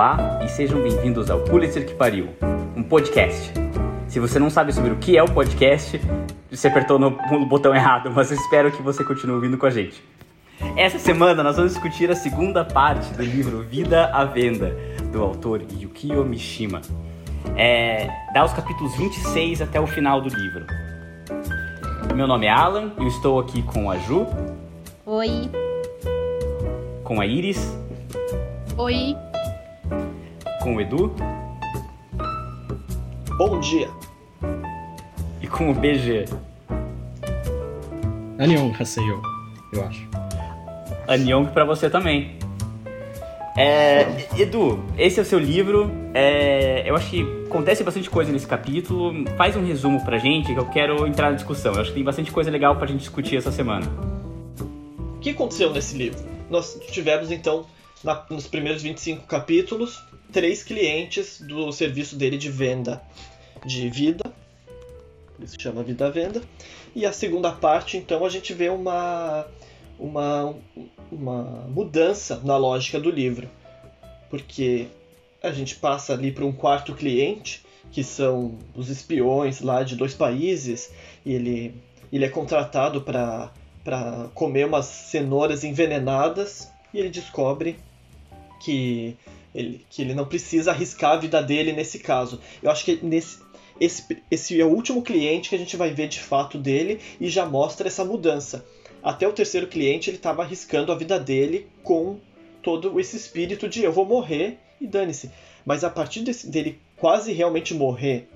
Olá e sejam bem-vindos ao Pulitzer que Pariu, um podcast. Se você não sabe sobre o que é o podcast, você apertou no, no botão errado, mas eu espero que você continue ouvindo com a gente. Essa semana nós vamos discutir a segunda parte do livro Vida à Venda, do autor Yukio Mishima. É, dá os capítulos 26 até o final do livro. Meu nome é Alan, eu estou aqui com a Ju. Oi. Com a Iris. Oi com o Edu. Bom dia. E com o BG. Anion Haseyo, eu acho. Anion para você também. É, Edu, esse é o seu livro. É, eu acho que acontece bastante coisa nesse capítulo. Faz um resumo pra gente que eu quero entrar na discussão. Eu acho que tem bastante coisa legal pra gente discutir essa semana. O que aconteceu nesse livro? Nós tivemos então, na, nos primeiros 25 capítulos, três clientes do serviço dele de venda de vida, isso chama Vida à Venda. E a segunda parte, então, a gente vê uma, uma, uma mudança na lógica do livro, porque a gente passa ali para um quarto cliente, que são os espiões lá de dois países, e ele, ele é contratado para comer umas cenouras envenenadas, e ele descobre que ele, que ele não precisa arriscar a vida dele nesse caso. Eu acho que nesse, esse, esse é o último cliente que a gente vai ver de fato dele e já mostra essa mudança. Até o terceiro cliente ele estava arriscando a vida dele com todo esse espírito de eu vou morrer e dane-se. Mas a partir desse, dele quase realmente morrer,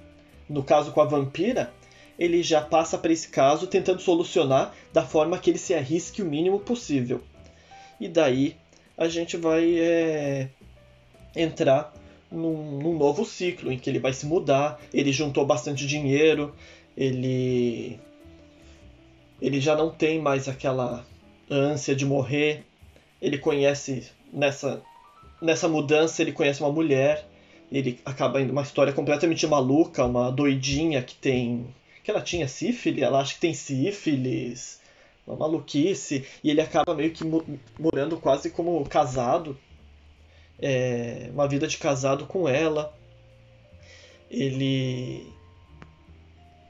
no caso com a vampira, ele já passa para esse caso tentando solucionar da forma que ele se arrisque o mínimo possível. E daí a gente vai é, entrar num, num, novo ciclo em que ele vai se mudar. Ele juntou bastante dinheiro, ele ele já não tem mais aquela ânsia de morrer. Ele conhece nessa nessa mudança ele conhece uma mulher. Ele acaba indo uma história completamente maluca, uma doidinha que tem que ela tinha sífilis, ela acha que tem sífilis, uma maluquice, e ele acaba meio que morando quase como casado é, uma vida de casado com ela. Ele.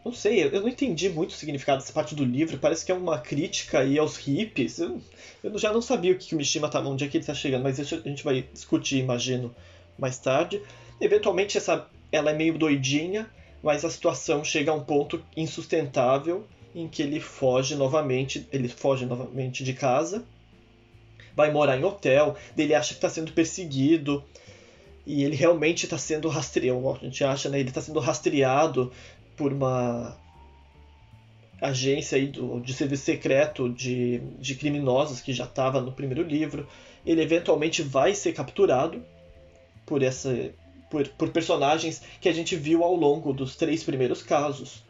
Não sei, eu não entendi muito o significado dessa parte do livro. Parece que é uma crítica aí aos hippies. Eu, eu já não sabia o que o Mishima tá, onde é que ele está chegando, mas isso a gente vai discutir, imagino, mais tarde. Eventualmente essa, ela é meio doidinha, mas a situação chega a um ponto insustentável em que ele foge novamente, ele foge novamente de casa vai morar em hotel, ele acha que está sendo perseguido e ele realmente está sendo rastreado, a gente acha, né? Ele está sendo rastreado por uma agência aí do, de serviço secreto de, de criminosos que já estava no primeiro livro. Ele eventualmente vai ser capturado por essa por, por personagens que a gente viu ao longo dos três primeiros casos.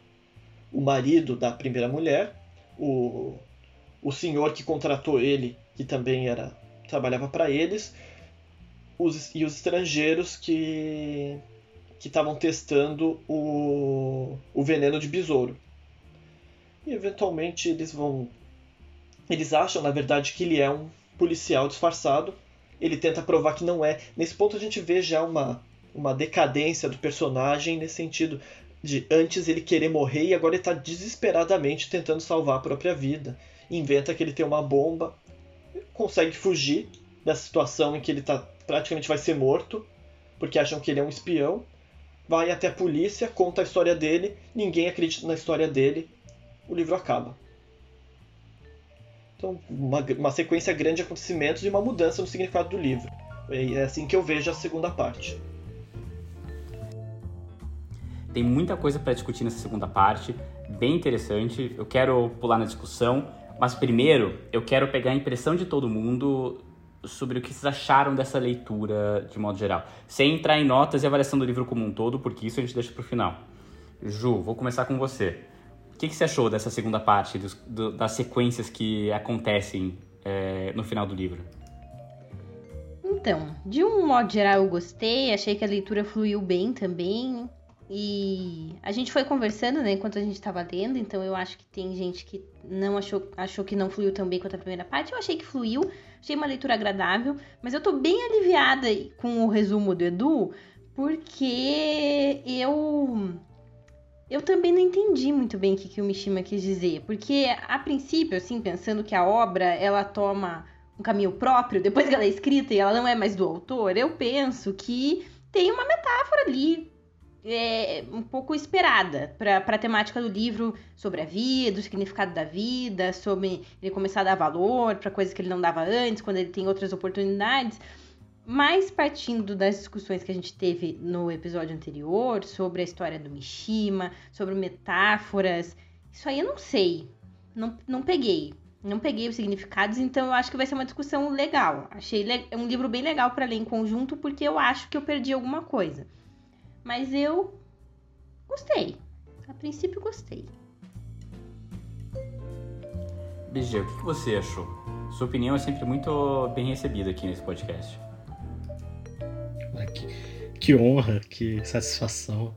O marido da primeira mulher, o, o senhor que contratou ele que também era trabalhava para eles, os, e os estrangeiros que que estavam testando o, o veneno de besouro. E eventualmente eles vão eles acham, na verdade, que ele é um policial disfarçado. Ele tenta provar que não é. Nesse ponto a gente vê já uma, uma decadência do personagem nesse sentido de antes ele querer morrer e agora ele está desesperadamente tentando salvar a própria vida. Inventa que ele tem uma bomba consegue fugir dessa situação em que ele tá, praticamente vai ser morto, porque acham que ele é um espião. Vai até a polícia, conta a história dele, ninguém acredita na história dele, o livro acaba. Então, uma, uma sequência grande de acontecimentos e uma mudança no significado do livro. É assim que eu vejo a segunda parte. Tem muita coisa para discutir nessa segunda parte, bem interessante. Eu quero pular na discussão, mas primeiro, eu quero pegar a impressão de todo mundo sobre o que vocês acharam dessa leitura de modo geral. Sem entrar em notas e avaliação do livro como um todo, porque isso a gente deixa para o final. Ju, vou começar com você. O que, que você achou dessa segunda parte, dos, do, das sequências que acontecem é, no final do livro? Então, de um modo geral eu gostei, achei que a leitura fluiu bem também. E a gente foi conversando, né, enquanto a gente estava lendo, então eu acho que tem gente que não achou, achou que não fluiu tão bem quanto a primeira parte. Eu achei que fluiu. Achei uma leitura agradável, mas eu tô bem aliviada com o resumo do Edu, porque eu eu também não entendi muito bem o que, que o Mishima quis dizer, porque a princípio, assim, pensando que a obra ela toma um caminho próprio depois que ela é escrita e ela não é mais do autor, eu penso que tem uma metáfora ali é, um pouco esperada para a temática do livro sobre a vida, o significado da vida, sobre ele começar a dar valor para coisas que ele não dava antes, quando ele tem outras oportunidades. Mas partindo das discussões que a gente teve no episódio anterior sobre a história do Mishima, sobre metáforas, isso aí eu não sei. Não, não peguei. Não peguei os significados, então eu acho que vai ser uma discussão legal. Achei le um livro bem legal para ler em conjunto, porque eu acho que eu perdi alguma coisa. Mas eu gostei. A princípio, gostei. BG, o que você achou? Sua opinião é sempre muito bem recebida aqui nesse podcast. Que, que honra, que satisfação.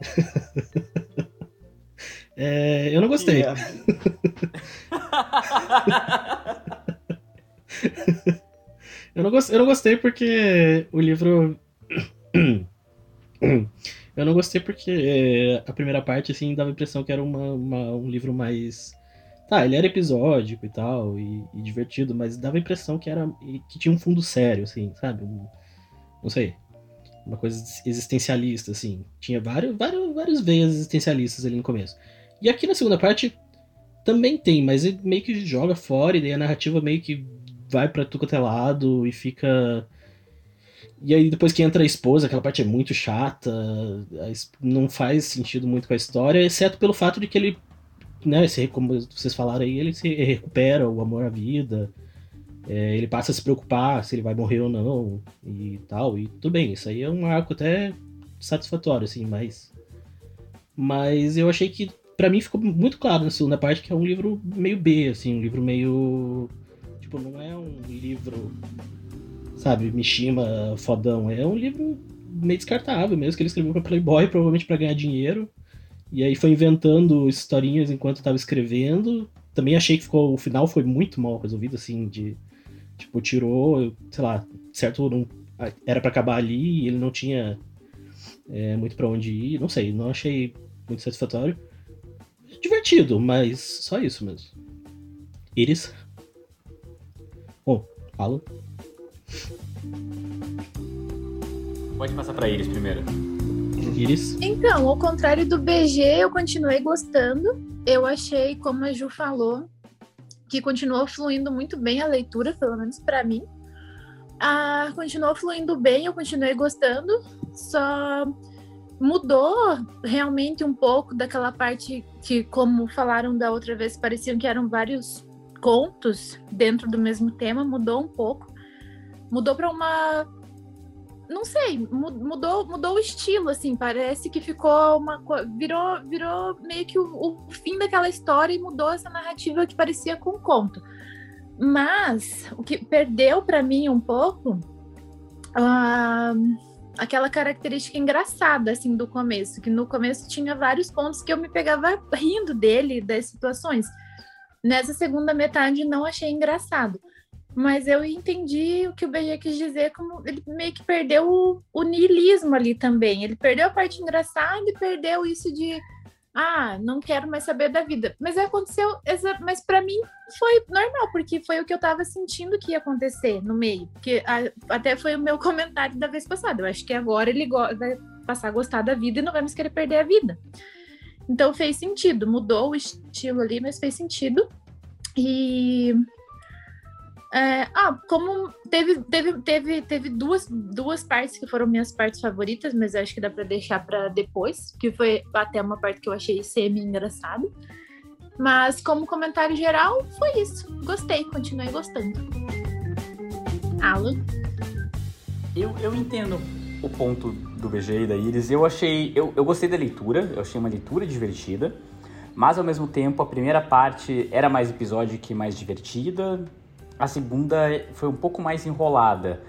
é, eu não gostei. Yeah. eu, não gostei, eu não gostei porque o livro. eu não gostei porque é, a primeira parte, assim, dava a impressão que era uma, uma, um livro mais. Tá, ele era episódico e tal, e, e, divertido, mas dava a impressão que era. que tinha um fundo sério, assim, sabe? Um, não sei uma coisa existencialista, assim. Tinha vários, vários, vários veias existencialistas ali no começo. E aqui na segunda parte também tem, mas ele meio que joga fora e daí a narrativa meio que vai pra tudo quanto é lado e fica. E aí depois que entra a esposa, aquela parte é muito chata, não faz sentido muito com a história, exceto pelo fato de que ele, né, como vocês falaram aí, ele se recupera o amor à vida é, ele passa a se preocupar se ele vai morrer ou não e tal. E tudo bem, isso aí é um arco até satisfatório, assim, mas. Mas eu achei que, para mim, ficou muito claro na segunda parte que é um livro meio B, assim, um livro meio. Tipo, não é um livro, sabe, Mishima fodão. É um livro meio descartável mesmo, que ele escreveu pra Playboy, provavelmente para ganhar dinheiro. E aí foi inventando historinhas enquanto estava escrevendo. Também achei que ficou, o final foi muito mal resolvido, assim, de Tipo, tirou, sei lá, certo, não, era para acabar ali e ele não tinha é, muito para onde ir. Não sei, não achei muito satisfatório. Divertido, mas só isso mesmo. Iris? Bom, fala. Pode passar pra Iris primeiro. Iris? Então, ao contrário do BG, eu continuei gostando. Eu achei, como a Ju falou, que continuou fluindo muito bem a leitura, pelo menos para mim. Ah, continuou fluindo bem, eu continuei gostando, só mudou realmente um pouco daquela parte que, como falaram da outra vez, pareciam que eram vários contos dentro do mesmo tema, mudou um pouco. Mudou para uma não sei, mudou, mudou o estilo, assim, parece que ficou uma virou, virou meio que o, o fim daquela história e mudou essa narrativa que parecia com um conto. Mas o que perdeu para mim um pouco uh, aquela característica engraçada assim do começo, que no começo tinha vários pontos que eu me pegava rindo dele das situações. Nessa segunda metade não achei engraçado mas eu entendi o que o BG quis dizer, como ele meio que perdeu o, o niilismo ali também. Ele perdeu a parte engraçada e perdeu isso de ah, não quero mais saber da vida. Mas aconteceu, mas para mim foi normal, porque foi o que eu tava sentindo que ia acontecer no meio. Porque até foi o meu comentário da vez passada. Eu acho que agora ele vai passar a gostar da vida e não vai mais querer perder a vida. Então fez sentido, mudou o estilo ali, mas fez sentido. E é, ah, como teve, teve, teve, teve duas, duas partes que foram minhas partes favoritas, mas acho que dá para deixar para depois, que foi até uma parte que eu achei semi-engraçado. Mas como comentário geral, foi isso. Gostei, continuei gostando. Alan? Eu, eu entendo o ponto do BG e da Iris. Eu achei. Eu, eu gostei da leitura, eu achei uma leitura divertida. Mas ao mesmo tempo, a primeira parte era mais episódio que mais divertida. A segunda foi um pouco mais enrolada,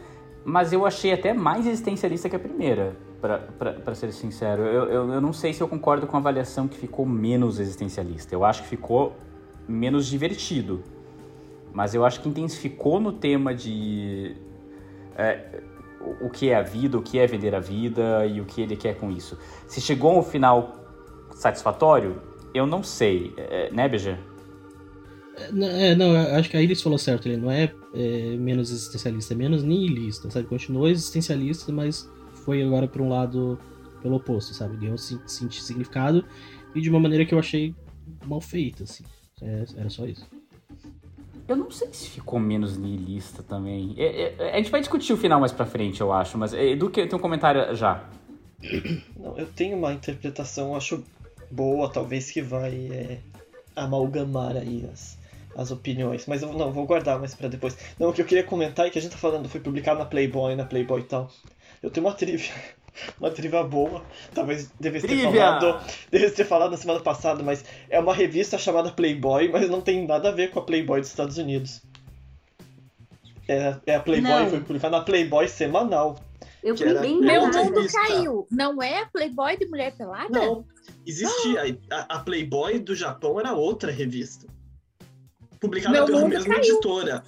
mas eu achei até mais existencialista que a primeira, para ser sincero. Eu, eu, eu, não sei se eu concordo com a avaliação que ficou menos existencialista. Eu acho que ficou menos divertido. mas eu acho que intensificou no tema de é, o que é a vida, o que é vender a vida e o que ele quer com isso. Se chegou a um final satisfatório, eu não sei, é, né, BG? É, não, acho que a Iris falou certo, ele não é, é, menos existencialista, é menos nihilista, sabe? Continuou existencialista, mas foi agora para um lado pelo oposto, sabe? Ganhou significado e de uma maneira que eu achei mal feita, assim. É, era só isso. Eu não sei se ficou menos niilista também. É, é, a gente vai discutir o final mais pra frente, eu acho, mas Edu tem um comentário já. Não, eu tenho uma interpretação, acho boa, talvez que vai é, amalgamar aí as, as opiniões, mas eu não vou guardar mais para depois. Não, o que eu queria comentar é que a gente tá falando, foi publicado na Playboy, na Playboy e tal. Eu tenho uma trivia uma trivia boa. Talvez devesse ter falado. Devesse ter falado na semana passada, mas é uma revista chamada Playboy, mas não tem nada a ver com a Playboy dos Estados Unidos. É, é a Playboy, não. foi publicada na Playboy semanal. Eu fui bem Meu mundo caiu. Não é a Playboy de Mulher Pelada? Não. Existia. A, a Playboy do Japão era outra revista. Publicada Meu pela mesma caiu. editora.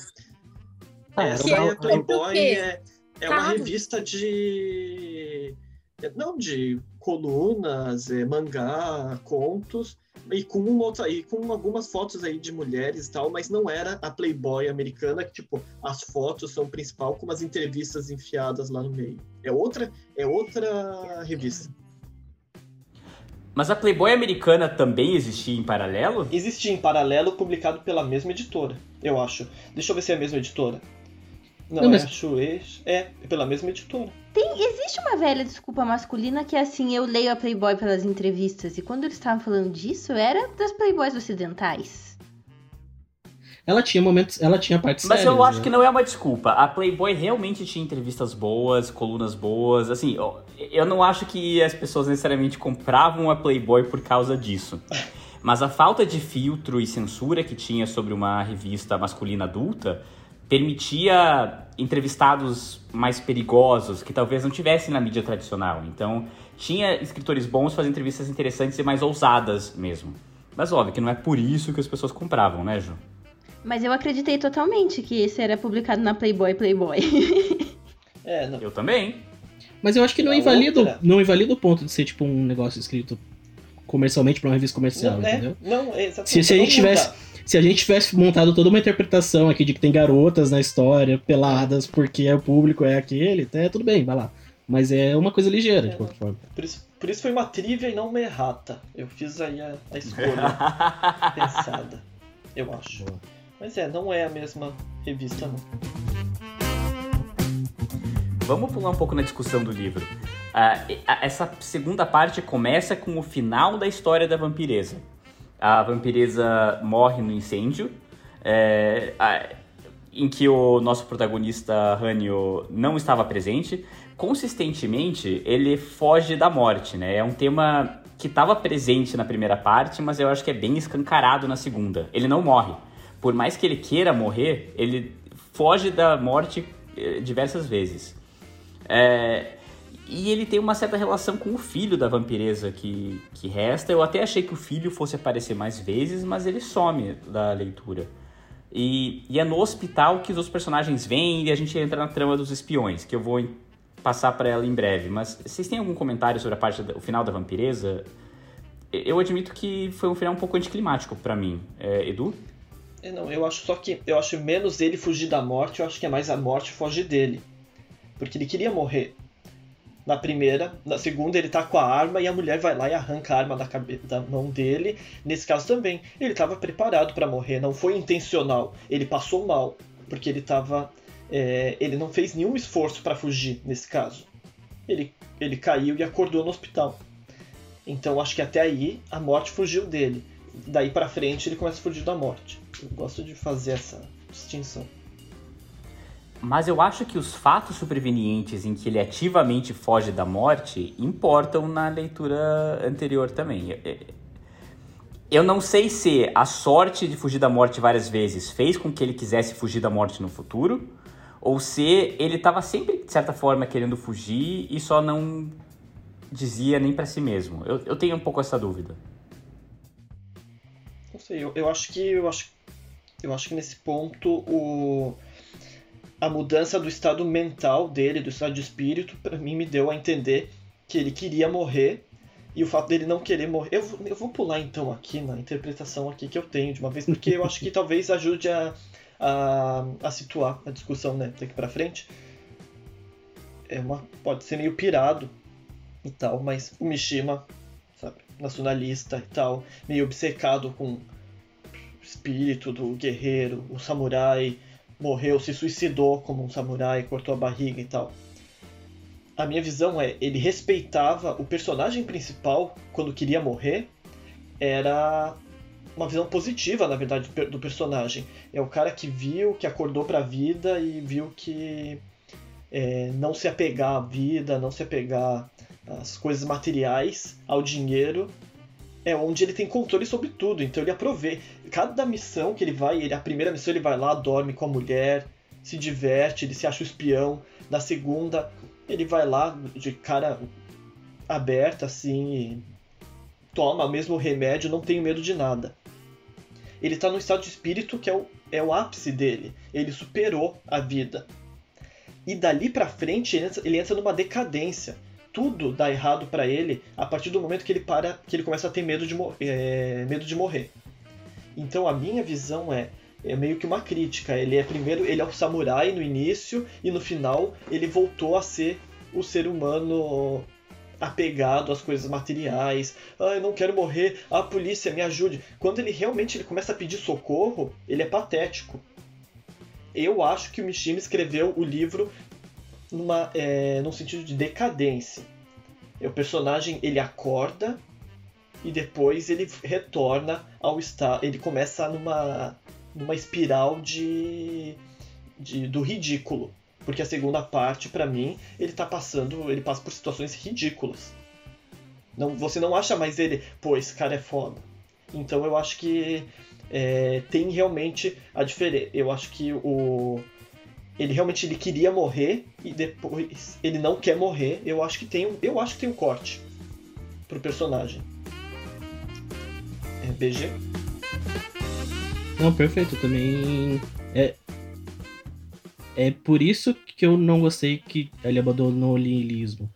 Ah, Essa é a Playboy é, é uma revista de. Não, de colunas, é, mangá, contos, e com, outra, e com algumas fotos aí de mulheres e tal, mas não era a Playboy americana, que tipo, as fotos são principal com umas entrevistas enfiadas lá no meio. É outra, é outra revista. Mas a Playboy americana também existia em paralelo? Existia em paralelo, publicado pela mesma editora, eu acho. Deixa eu ver se é a mesma editora. Não, não mas... é a Shueisha, é pela mesma editora. Tem, existe uma velha desculpa masculina que é assim, eu leio a Playboy pelas entrevistas, e quando eles estavam falando disso, era das Playboys ocidentais. Ela tinha momentos, ela tinha partes Mas sérias, eu acho né? que não é uma desculpa. A Playboy realmente tinha entrevistas boas, colunas boas. Assim, eu não acho que as pessoas necessariamente compravam a Playboy por causa disso. Mas a falta de filtro e censura que tinha sobre uma revista masculina adulta permitia entrevistados mais perigosos que talvez não tivessem na mídia tradicional. Então, tinha escritores bons fazendo entrevistas interessantes e mais ousadas mesmo. Mas óbvio que não é por isso que as pessoas compravam, né, Ju? Mas eu acreditei totalmente que esse era publicado na Playboy Playboy. é, não. Eu também. Mas eu acho que não invalida, não invalida o ponto de ser tipo um negócio escrito comercialmente para uma revista comercial, não, é, entendeu? Não, é exatamente. Se, se a gente tivesse se a gente tivesse montado toda uma interpretação aqui de que tem garotas na história, peladas, porque o público é aquele, até tudo bem, vai lá. Mas é uma coisa ligeira, é, de qualquer forma. Por isso, por isso foi uma trivia e não uma errata. Eu fiz aí a, a escolha pensada, eu acho. Boa. Mas é, não é a mesma revista, não. Vamos pular um pouco na discussão do livro. Uh, essa segunda parte começa com o final da história da vampireza a vampireza morre no incêndio, é, a, em que o nosso protagonista Hanyo não estava presente. Consistentemente, ele foge da morte, né? É um tema que estava presente na primeira parte, mas eu acho que é bem escancarado na segunda. Ele não morre. Por mais que ele queira morrer, ele foge da morte eh, diversas vezes. É, e ele tem uma certa relação com o filho da vampireza que, que resta. Eu até achei que o filho fosse aparecer mais vezes, mas ele some da leitura. E, e é no hospital que os personagens vêm e a gente entra na trama dos espiões, que eu vou passar para ela em breve. Mas vocês têm algum comentário sobre a parte do final da vampireza? Eu admito que foi um final um pouco anticlimático para mim. É, Edu? É, não, eu acho só que eu acho menos ele fugir da morte, eu acho que é mais a morte fugir dele. Porque ele queria morrer na primeira, na segunda ele tá com a arma e a mulher vai lá e arranca a arma da, cabeça, da mão dele. Nesse caso também, ele estava preparado para morrer, não foi intencional. Ele passou mal, porque ele tava. É, ele não fez nenhum esforço para fugir nesse caso. Ele, ele caiu e acordou no hospital. Então acho que até aí a morte fugiu dele. Daí para frente ele começa a fugir da morte. Eu gosto de fazer essa distinção. Mas eu acho que os fatos supervenientes em que ele ativamente foge da morte importam na leitura anterior também. Eu não sei se a sorte de fugir da morte várias vezes fez com que ele quisesse fugir da morte no futuro, ou se ele estava sempre, de certa forma, querendo fugir e só não dizia nem para si mesmo. Eu, eu, tenho um pouco essa dúvida. Não sei, eu, eu acho que eu acho Eu acho que nesse ponto o a mudança do estado mental dele, do estado de espírito, para mim me deu a entender que ele queria morrer e o fato dele não querer morrer. Eu, eu vou pular então aqui na interpretação aqui que eu tenho de uma vez, porque eu acho que talvez ajude a, a, a situar a discussão né, daqui para frente. É uma, pode ser meio pirado e tal, mas o Mishima, sabe, nacionalista e tal, meio obcecado com espírito do guerreiro, o samurai morreu, se suicidou como um samurai, cortou a barriga e tal. A minha visão é, ele respeitava o personagem principal quando queria morrer, era uma visão positiva, na verdade, do personagem. É o cara que viu, que acordou para a vida e viu que é, não se apegar à vida, não se apegar às coisas materiais, ao dinheiro, é onde ele tem controle sobre tudo. Então ele aproveita. Cada missão que ele vai, ele, a primeira missão ele vai lá, dorme com a mulher, se diverte, ele se acha o espião. Na segunda, ele vai lá de cara aberta, assim, e toma mesmo o remédio, não tem medo de nada. Ele está no estado de espírito que é o, é o ápice dele. Ele superou a vida. E dali pra frente ele entra, ele entra numa decadência tudo dá errado para ele a partir do momento que ele para, que ele começa a ter medo de, é, medo de morrer. Então a minha visão é é meio que uma crítica. Ele é primeiro, ele é o samurai no início e no final ele voltou a ser o ser humano apegado às coisas materiais. Ah, eu não quero morrer. Ah, polícia, me ajude. Quando ele realmente ele começa a pedir socorro, ele é patético. Eu acho que o Mishima escreveu o livro numa, é, num sentido de decadência. O personagem ele acorda e depois ele retorna ao estado. Ele começa numa, numa espiral de, de do ridículo. Porque a segunda parte, para mim, ele tá passando. Ele passa por situações ridículas. Não, você não acha mais ele, pô, esse cara é foda. Então eu acho que é, tem realmente a diferença. Eu acho que o, ele realmente ele queria morrer e depois ele não quer morrer. Eu acho que tem um, eu acho que tem um corte pro personagem. É BG? Não, perfeito. Também é é por isso que eu não gostei que ele abandonou o niilismo.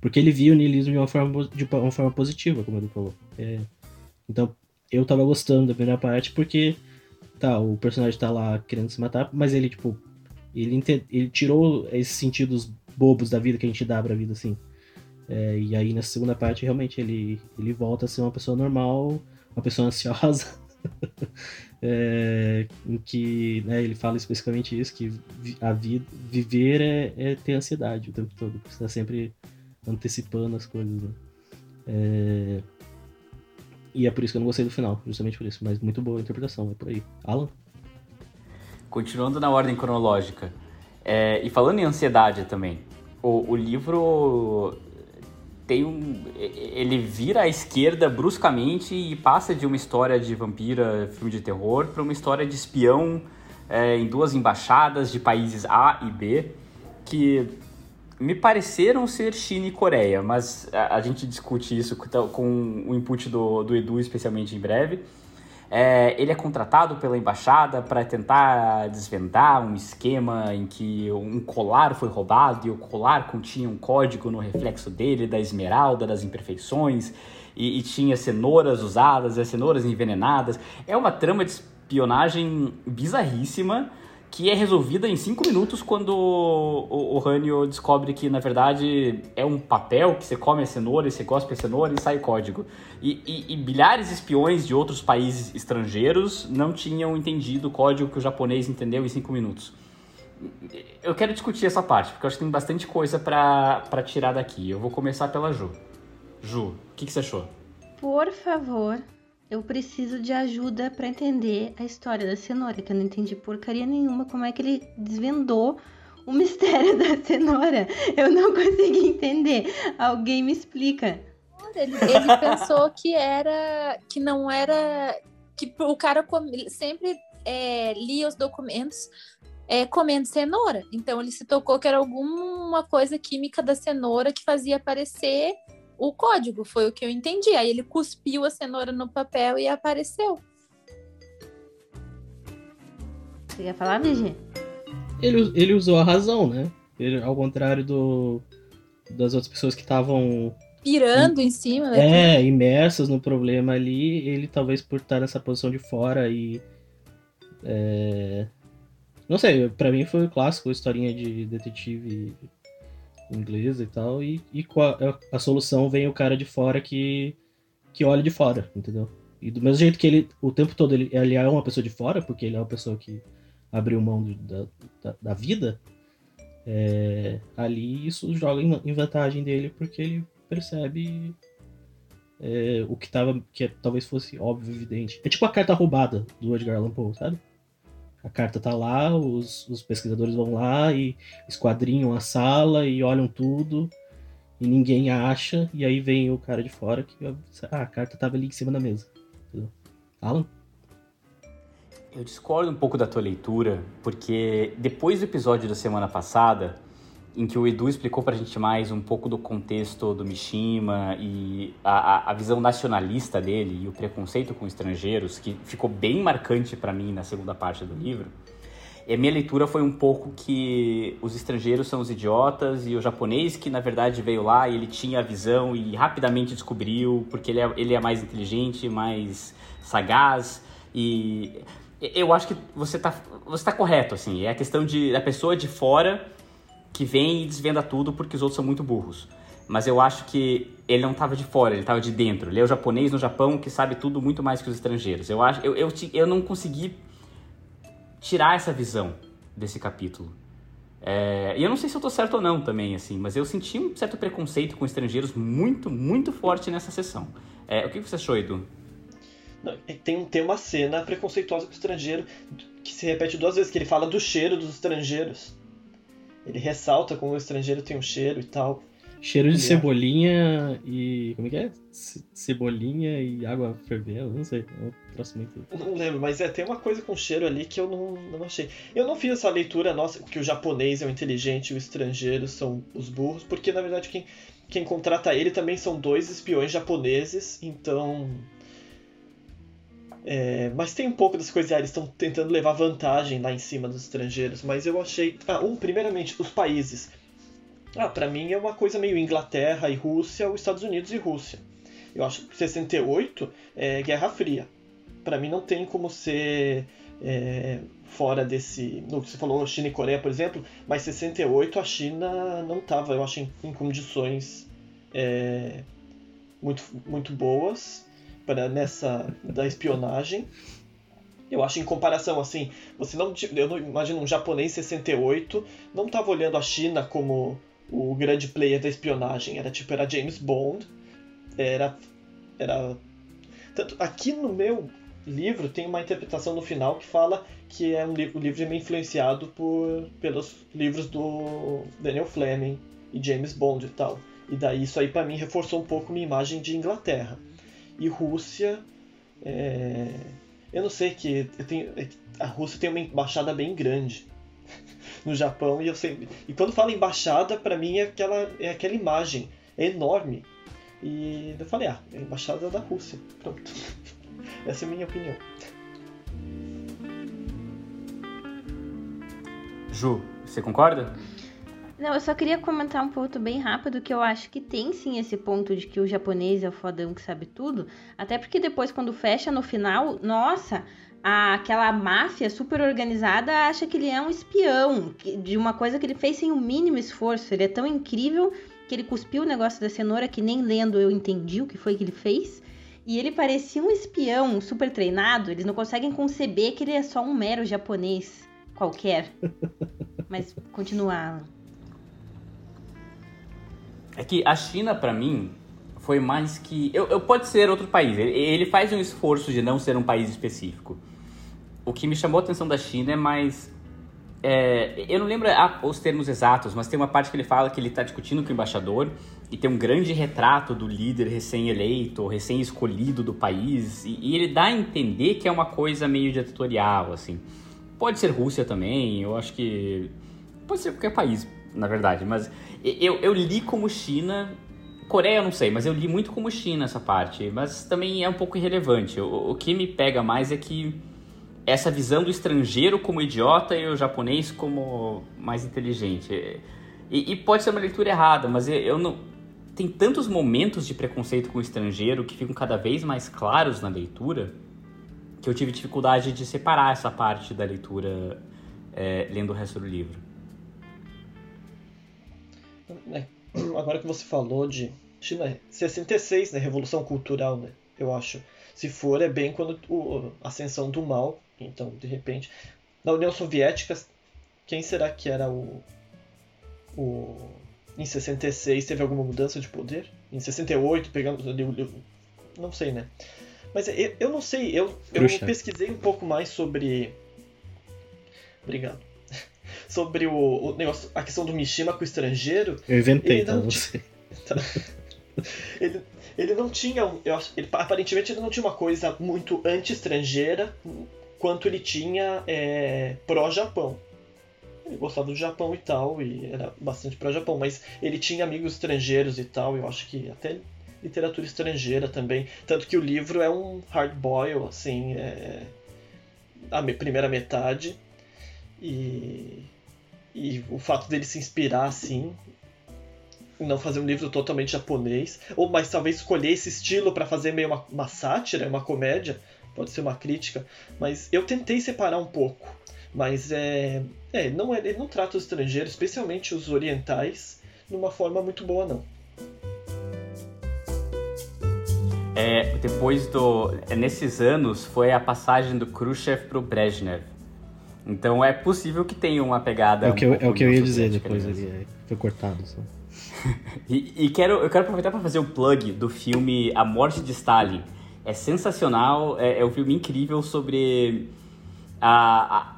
Porque ele via o niilismo de uma forma, de uma forma positiva, como ele falou. É, então, eu tava gostando da primeira parte porque, tá, o personagem tá lá querendo se matar, mas ele, tipo, ele, ele tirou esses sentidos bobos da vida que a gente dá pra vida, assim. É, e aí, nessa segunda parte, realmente, ele, ele volta a ser uma pessoa normal, uma pessoa ansiosa. é, em que né, ele fala especificamente isso, que a vida, viver é, é ter ansiedade o tempo todo. Você está sempre antecipando as coisas, né? É... E é por isso que eu não gostei do final, justamente por isso. Mas muito boa a interpretação, é por aí. Alan? Continuando na ordem cronológica, é, e falando em ansiedade também, o, o livro tem um. Ele vira à esquerda bruscamente e passa de uma história de vampira, filme de terror, para uma história de espião é, em duas embaixadas de países A e B, que me pareceram ser China e Coreia, mas a, a gente discute isso com, com o input do, do Edu, especialmente em breve. É, ele é contratado pela embaixada para tentar desvendar um esquema em que um colar foi roubado e o colar continha um código no reflexo dele da esmeralda, das imperfeições, e, e tinha cenouras usadas, as cenouras envenenadas. É uma trama de espionagem bizarríssima que é resolvida em cinco minutos quando o, o, Hanyo descobre que, na verdade, é um papel que você come a cenoura e você cospe a cenoura e sai código. E, e, e bilhares de espiões de outros países estrangeiros não tinham entendido o código que o japonês entendeu em cinco minutos. Eu quero discutir essa parte, porque eu acho que tem bastante coisa para tirar daqui. Eu vou começar pela Ju. Ju, o que, que você achou? Por favor, eu preciso de ajuda para entender a história da cenoura, que eu não entendi porcaria nenhuma como é que ele desvendou o mistério da cenoura. Eu não consegui entender. Alguém me explica. Ele, ele pensou que era que não era que o cara sempre é, lia os documentos é, comendo cenoura. Então ele se tocou que era alguma coisa química da cenoura que fazia aparecer o código, foi o que eu entendi. Aí ele cuspiu a cenoura no papel e apareceu. Você quer falar, VG? Ele, ele usou a razão, né? Ele, ao contrário do, das outras pessoas que estavam Pirando em cima, né? é, imersas no problema ali, ele talvez por estar nessa posição de fora e. é, não sei, pra mim foi o clássico, historinha de detetive inglesa e tal, e, e a, a solução vem o cara de fora que, que olha de fora, entendeu? E do mesmo jeito que ele, o tempo todo, ele, ele é uma pessoa de fora, porque ele é uma pessoa que abriu mão da, da, da vida, é, ali isso joga em, em vantagem dele, porque ele percebe é, o que tava, que é- talvez fosse óbvio, evidente. É tipo a carta roubada do Edgar Allan Poe, sabe? A carta tá lá, os, os pesquisadores vão lá e esquadrinham a sala e olham tudo e ninguém acha, e aí vem o cara de fora que ah, a carta tava ali em cima da mesa. Alan? Eu discordo um pouco da tua leitura, porque depois do episódio da semana passada, em que o Edu explicou pra gente mais um pouco do contexto do Mishima e a, a, a visão nacionalista dele e o preconceito com estrangeiros, que ficou bem marcante pra mim na segunda parte do livro, e a minha leitura foi um pouco que os estrangeiros são os idiotas e o japonês que na verdade veio lá e ele tinha a visão e rapidamente descobriu porque ele é, ele é mais inteligente, mais sagaz e eu acho que você tá, você tá correto, assim. É a questão de da pessoa de fora que vem e desvenda tudo porque os outros são muito burros. Mas eu acho que ele não estava de fora, ele estava de dentro. Ele é o japonês no Japão que sabe tudo muito mais que os estrangeiros. Eu acho, eu, eu, eu não consegui tirar essa visão desse capítulo. É, e eu não sei se eu tô certo ou não também, assim, mas eu senti um certo preconceito com estrangeiros muito, muito forte nessa sessão. É, o que você achou, Edu? Não, tem, tem uma cena preconceituosa com o estrangeiro que se repete duas vezes, que ele fala do cheiro dos estrangeiros. Ele ressalta como o estrangeiro tem um cheiro e tal. Cheiro de Ele é. cebolinha e. Como é que é? Ce- Cebolinha e água fervendo, não sei. É um troço muito. Eu Não lembro, mas é, tem uma coisa com cheiro ali que eu não, não achei. Eu não fiz essa leitura nossa, que o japonês é o inteligente e o estrangeiro são os burros, porque na verdade quem, quem contrata ele também são dois espiões japoneses, então. É, mas tem um pouco das coisas, eles estão tentando levar vantagem lá em cima dos estrangeiros, mas eu achei. Ah, um, primeiramente, os países. Ah, pra mim é uma coisa meio Inglaterra e Rússia, ou Estados Unidos e Rússia. Eu acho que 68 é Guerra Fria Pra mim não tem como ser é, fora desse. No que você falou, China e Coreia, por exemplo, mas 68 a China não estava, eu acho, em, em condições é, muito, muito boas para nessa da espionagem. Eu acho em comparação assim, você não eu não imagino um japonês 68 não estava olhando a China como o grande player da espionagem, era tipo era James Bond, era era tanto aqui no meu livro tem uma interpretação no final que fala que é um livro, o livro é influenciado por pelos livros do Daniel Fleming e James Bond e tal. E daí isso aí para mim reforçou um pouco minha imagem de Inglaterra. E Rússia, é, eu não sei que tenho, a Rússia tem uma embaixada bem grande no Japão e eu sei e quando fala embaixada para mim é aquela é aquela imagem é enorme. E eu falei ah é a embaixada da Rússia pronto. Essa é a minha opinião. Ju, você concorda? Não, eu só queria comentar um ponto bem rápido que eu acho que tem sim esse ponto de que o japonês é o fodão que sabe tudo. Até porque depois, quando fecha no final, nossa, a- aquela máfia super organizada acha que ele é um espião que- de uma coisa que ele fez sem o mínimo esforço. Ele é tão incrível que ele cuspiu o negócio da cenoura que nem lendo eu entendi o que foi que ele fez. E ele parecia um espião super treinado. Eles não conseguem conceber que ele é só um mero japonês qualquer. Mas continuar. É que a China, pra mim, foi mais que. Eu, eu- pode ser outro país. Ele, ele faz um esforço de não ser um país específico. O que me chamou a atenção da China é mais. é, eu não lembro a- os termos exatos, mas tem uma parte que ele fala que ele está discutindo com o embaixador e tem um grande retrato do líder recém-eleito, recém-escolhido do país, e, e ele dá a entender que é uma coisa meio ditatorial, assim. Pode ser Rússia também, eu acho que. Pode ser qualquer país, na verdade, mas eu, eu li como China. Coreia eu não sei, mas eu li muito como China essa parte. Mas também é um pouco irrelevante. O, o que me pega mais é que essa visão do estrangeiro como idiota e o japonês como mais inteligente. E, e pode ser uma leitura errada, mas eu não. Tem tantos momentos de preconceito com o estrangeiro que ficam cada vez mais claros na leitura que eu tive dificuldade de separar essa parte da leitura é, lendo o resto do livro. É, agora que você falou de China, 66, né, Revolução Cultural, né, eu acho. Se for, é bem quando o, a ascensão do mal, então, de repente, na União Soviética, quem será que era o, o em 66 teve alguma mudança de poder? Em 68, pegando não sei, né? Mas eu, eu não sei, eu, eu pesquisei um pouco mais sobre Obrigado. Sobre o, o, negócio, a questão do Mishima com o estrangeiro. Eu inventei, tá? Você. ele, ele não tinha. Eu ele, aparentemente ele não tinha uma coisa muito anti-estrangeira quanto ele tinha é, pró-Japão. Ele gostava do Japão e tal, e era bastante pró-Japão, mas ele tinha amigos estrangeiros e tal, eu acho que até literatura estrangeira também. Tanto que o livro é um hard boil, assim, é, a primeira metade. E, e o fato dele se inspirar assim não fazer um livro totalmente japonês, ou mas talvez escolher esse estilo para fazer meio uma, uma sátira, uma comédia, pode ser uma crítica, mas eu tentei separar um pouco, mas é, é não é, ele não trata os estrangeiros, especialmente os orientais, de uma forma muito boa não. É, depois do é, nesses anos foi a passagem do Khrushchev pro Brezhnev. Então é possível que tenha uma pegada. É o que, um eu, é o que eu ia dizer depois ali, é, foi cortado só. e, e quero, eu quero aproveitar para fazer o um plug do filme A Morte de Stalin. É sensacional, é, é um filme incrível sobre. A, a,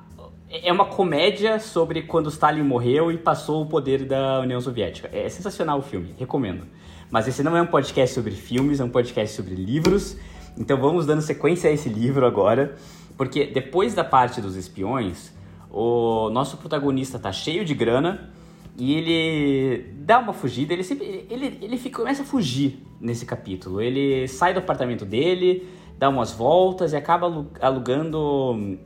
é uma comédia sobre quando Stalin morreu e passou o poder da União Soviética. É sensacional o filme, recomendo. Mas esse não é um podcast sobre filmes, é um podcast sobre livros. Então vamos dando sequência a esse livro agora. Porque depois da parte dos espiões, o nosso protagonista tá cheio de grana e ele dá uma fugida, ele, sempre, ele, ele fica, começa a fugir nesse capítulo. Ele sai do apartamento dele, dá umas voltas e acaba alugando.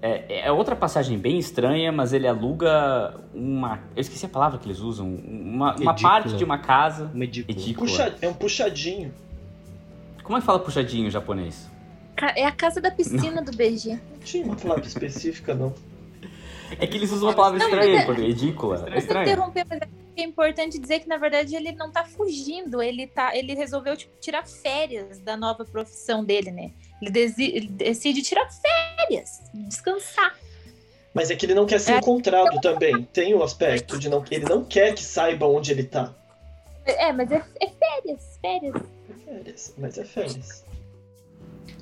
É, é outra passagem bem estranha, mas ele aluga uma. Eu esqueci a palavra que eles usam. Uma, uma parte de uma casa. Uma edícula. Puxa, é um puxadinho. Como é que fala puxadinho em japonês? É a casa da piscina do BG. Não tinha uma palavra específica, não. É que eles usam uma palavra estranha, é, ridícula. É estranho. interromper, mas é importante dizer que, na verdade, ele não tá fugindo. Ele, tá, ele resolveu tipo, tirar férias da nova profissão dele, né? Ele, desi, ele decide tirar férias, descansar. Mas é que ele não quer ser é, encontrado é, também. Tem o aspecto de não. Ele não quer que saiba onde ele tá. É, mas é, é férias, férias. É férias, mas é férias.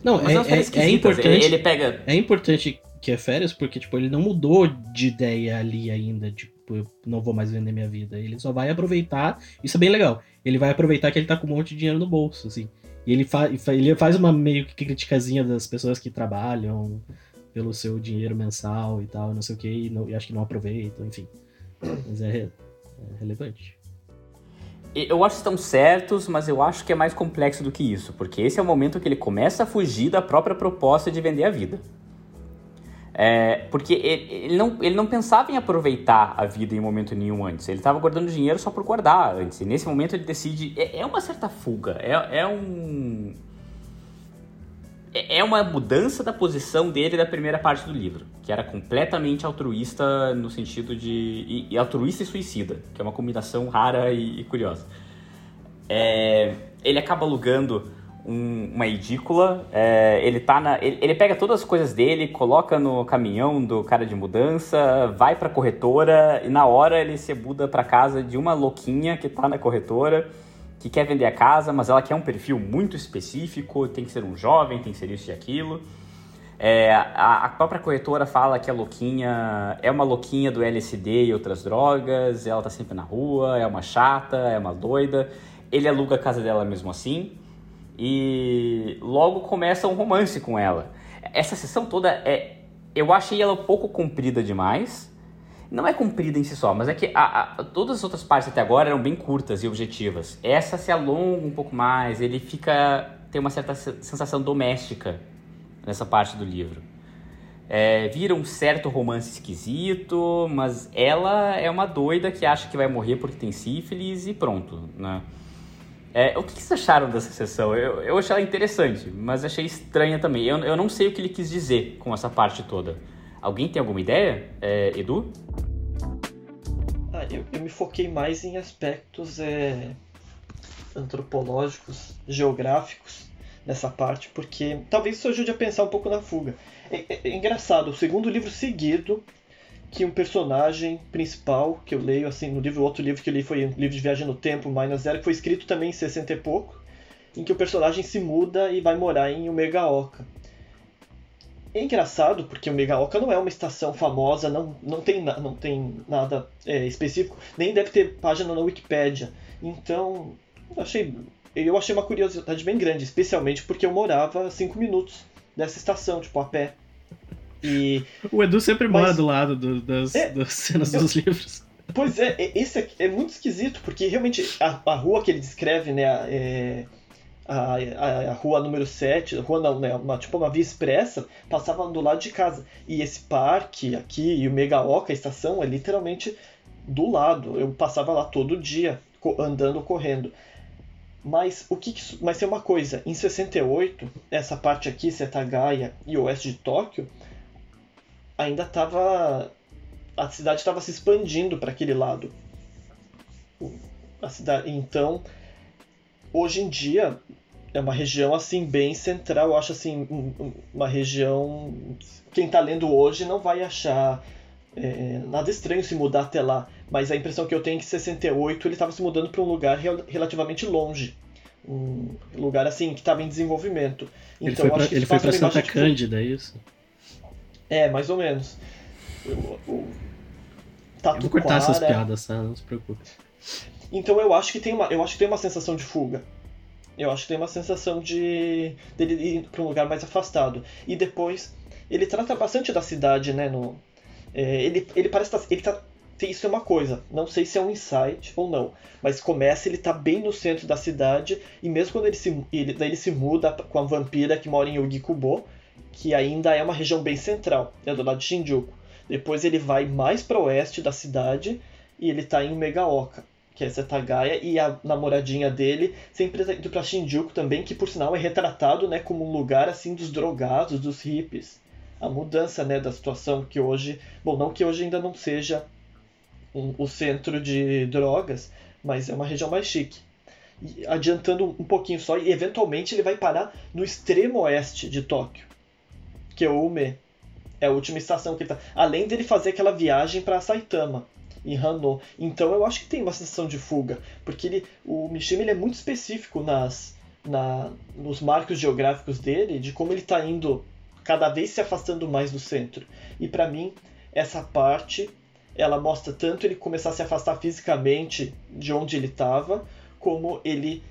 Não, é, é, é, importante. Ele pega. É importante que é férias porque tipo ele não mudou de ideia ali ainda, tipo eu não vou mais vender minha vida. Ele só vai aproveitar. Isso é bem legal. Ele vai aproveitar que ele tá com um monte de dinheiro no bolso, assim. E ele, fa ele faz uma meio que criticazinha das pessoas que trabalham pelo seu dinheiro mensal e tal, não sei o que, e, não, e acho que não aproveitam, enfim. Mas é, é relevante. Eu acho que estão certos, mas eu acho que é mais complexo do que isso, porque esse é o momento que ele começa a fugir da própria proposta de vender a vida. É, porque ele, não, ele não pensava em aproveitar a vida em momento nenhum antes. Ele estava guardando dinheiro só por guardar antes. E nesse momento ele decide. É, é uma certa fuga. É, é um. É, é uma mudança da posição dele da primeira parte do livro, que era completamente altruísta no sentido de. E, e altruísta e suicida, que é uma combinação rara e, e curiosa. É, ele acaba alugando um, uma edícula, é, ele, tá na, ele, ele, pega todas as coisas dele, coloca no caminhão do cara de mudança, vai pra corretora e na hora ele se muda pra casa de uma louquinha que tá na corretora que quer vender a casa, mas ela quer um perfil muito específico, tem que ser um jovem, tem que ser isso e aquilo. É, a, a, própria corretora fala que a louquinha é uma louquinha do LSD e outras drogas, ela tá sempre na rua, é uma chata, é uma doida. Ele aluga a casa dela mesmo assim e logo começa um romance com ela. Essa sessão toda é. Eu achei ela um pouco comprida demais, não é comprida em si só, mas é que a, a, todas as outras partes até agora eram bem curtas e objetivas. Essa se alonga um pouco mais, ele fica. tem uma certa sensação doméstica nessa parte do livro. é, vira um certo romance esquisito, mas ela é uma doida que acha que vai morrer porque tem sífilis e pronto, né? É, o que vocês acharam dessa sessão? Eu, eu achei ela interessante, mas achei estranha também. Eu, eu não sei o que ele quis dizer com essa parte toda. Alguém tem alguma ideia? É, Edu? Ah, eu, eu, me foquei mais em aspectos é, antropológicos, geográficos nessa parte, porque talvez isso ajude a pensar um pouco na fuga. É, é, é, engraçado, o segundo livro seguido que um personagem principal que eu leio, assim, no livro, outro livro que eu li foi um livro de Viagem no Tempo, Minus Zero, que foi escrito também em 60 e pouco, em que o personagem se muda e vai morar em Omegaoka. É engraçado porque Omegaoka não é uma estação famosa, não, não, tem, não tem nada é, específico, nem deve ter página na Wikipedia. Então, eu achei, eu achei uma curiosidade bem grande, especialmente porque eu morava 5 minutos dessa estação, tipo, a pé. E... O Edu sempre Mas... mora do lado do, das, é, das, cenas eu... dos livros. Pois é, esse é, é, muito esquisito, porque realmente a, a rua que ele descreve, né, é, a, a, a, rua número 7, a rua não, né, uma, tipo uma via expressa, passava do lado de casa. E esse parque aqui e o Megaoka, a estação, é literalmente do lado. Eu passava lá todo dia, andando, correndo. Mas o que, que mas tem uma coisa, em 68, essa parte aqui, Setagaya e oeste de Tóquio, ainda estava a cidade estava se expandindo para aquele lado. A cidade, então, hoje em dia é uma região assim bem central, eu acho assim uma região quem está lendo hoje não vai achar é, nada estranho se mudar até lá, mas a impressão que eu tenho é que em 68 ele estava se mudando para um lugar relativamente longe. Um lugar assim que estava em desenvolvimento. Ele então, foi para ele foi para Santa Cândida, é isso? É, mais ou menos. O, o eu vou cortar essas piadas, tá? Não se preocupe. Então eu acho que tem uma, eu acho que tem uma sensação de fuga. Eu acho que tem uma sensação de dele ir para um lugar mais afastado. E depois ele trata bastante da cidade, né? No, é, ele, ele parece. Tá, ele tá, isso é uma coisa, não sei se é um insight ou não, mas começa ele tá bem no centro da cidade e mesmo quando ele se, ele, daí ele se muda com a vampira que mora em Ogikubo, que ainda é uma região bem central, é do lado de Shinjuku. Depois ele vai mais para oeste da cidade e ele tá em Megaoka, que é Setagaya, e a namoradinha dele sempre indo para Shinjuku também, que por sinal é retratado né, como um lugar assim dos drogados, dos hippies a mudança né, da situação que hoje, bom, não que hoje ainda não seja um, o centro de drogas, mas é uma região mais chique. E, adiantando um pouquinho só, e eventualmente ele vai parar no extremo oeste de Tóquio, que é o Ume. É a última estação que ele tá. Além dele fazer aquela viagem para Saitama, em. Então eu acho que tem uma sensação de fuga, porque ele, o Mishima ele é muito específico nas, na, nos marcos geográficos dele, de como ele está indo cada vez se afastando mais do centro. E para mim, essa parte ela mostra tanto ele começar a se afastar fisicamente de onde ele estava, como ele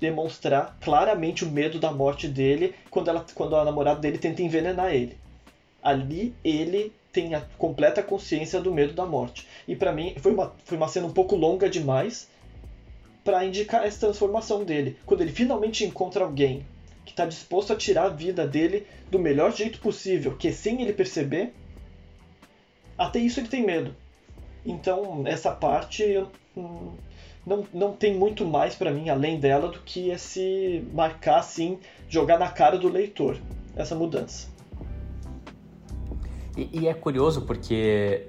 demonstrar claramente o medo da morte dele quando, ela, quando a namorada dele tenta envenenar ele. Ali ele tem a completa consciência do medo da morte. E para mim foi uma, foi uma cena um pouco longa demais para indicar essa transformação dele. Quando ele finalmente encontra alguém que está disposto a tirar a vida dele do melhor jeito possível, que é sem ele perceber, até isso ele tem medo. Então, essa parte hum, não, não tem muito mais para mim além dela do que esse marcar assim, jogar na cara do leitor essa mudança. E, e é curioso porque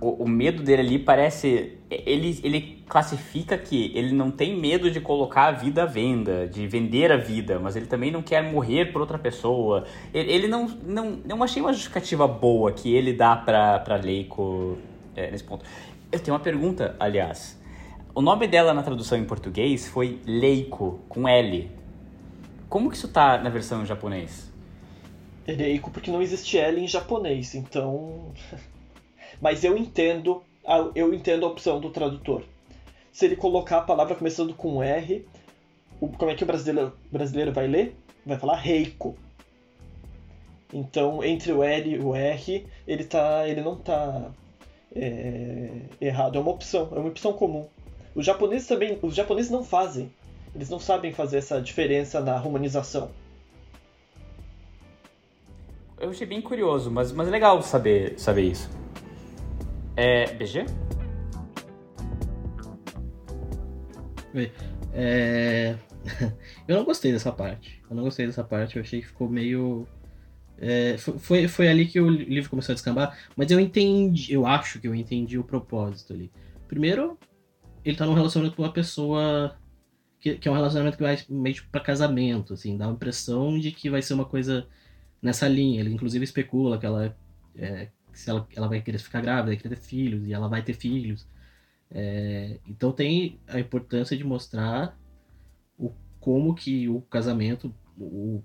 o, o, medo dele ali parece. Ele, ele classifica que ele não tem medo de colocar a vida à venda, de vender a vida, mas ele também não quer morrer por outra pessoa. Ele, ele não, não. Não achei uma justificativa boa que ele dá pra, pra Leiko é, nesse ponto. Eu tenho uma pergunta, aliás. O nome dela na tradução em português foi Leiko, com L. Como que isso tá na versão em japonês? Leiko porque não existe L em japonês, então. Mas eu entendo, a, eu entendo a opção do tradutor. Se ele colocar a palavra começando com R, como é que o brasileiro, brasileiro vai ler? Vai falar Reiko. Então, entre o L e o R, ele, tá, ele não está é, errado. É uma opção, é uma opção comum. Os japoneses também, os japoneses não fazem. Eles não sabem fazer essa diferença na romanização. Eu achei bem curioso, mas, mas é legal saber, saber isso. É, BG? É... eu não gostei dessa parte. Eu não gostei dessa parte. Eu achei que ficou meio. É, foi, foi ali que o livro começou a descambar, mas eu entendi, eu acho que eu entendi o propósito ali. Primeiro, ele tá num relacionamento com uma pessoa que, que é um relacionamento que vai meio para casamento, assim, dá a impressão de que vai ser uma coisa nessa linha. Ele inclusive especula que ela, é, se ela, ela vai querer ficar grávida, querer ter filhos, e ela vai ter filhos. É, então tem a importância de mostrar o, como que o casamento, o,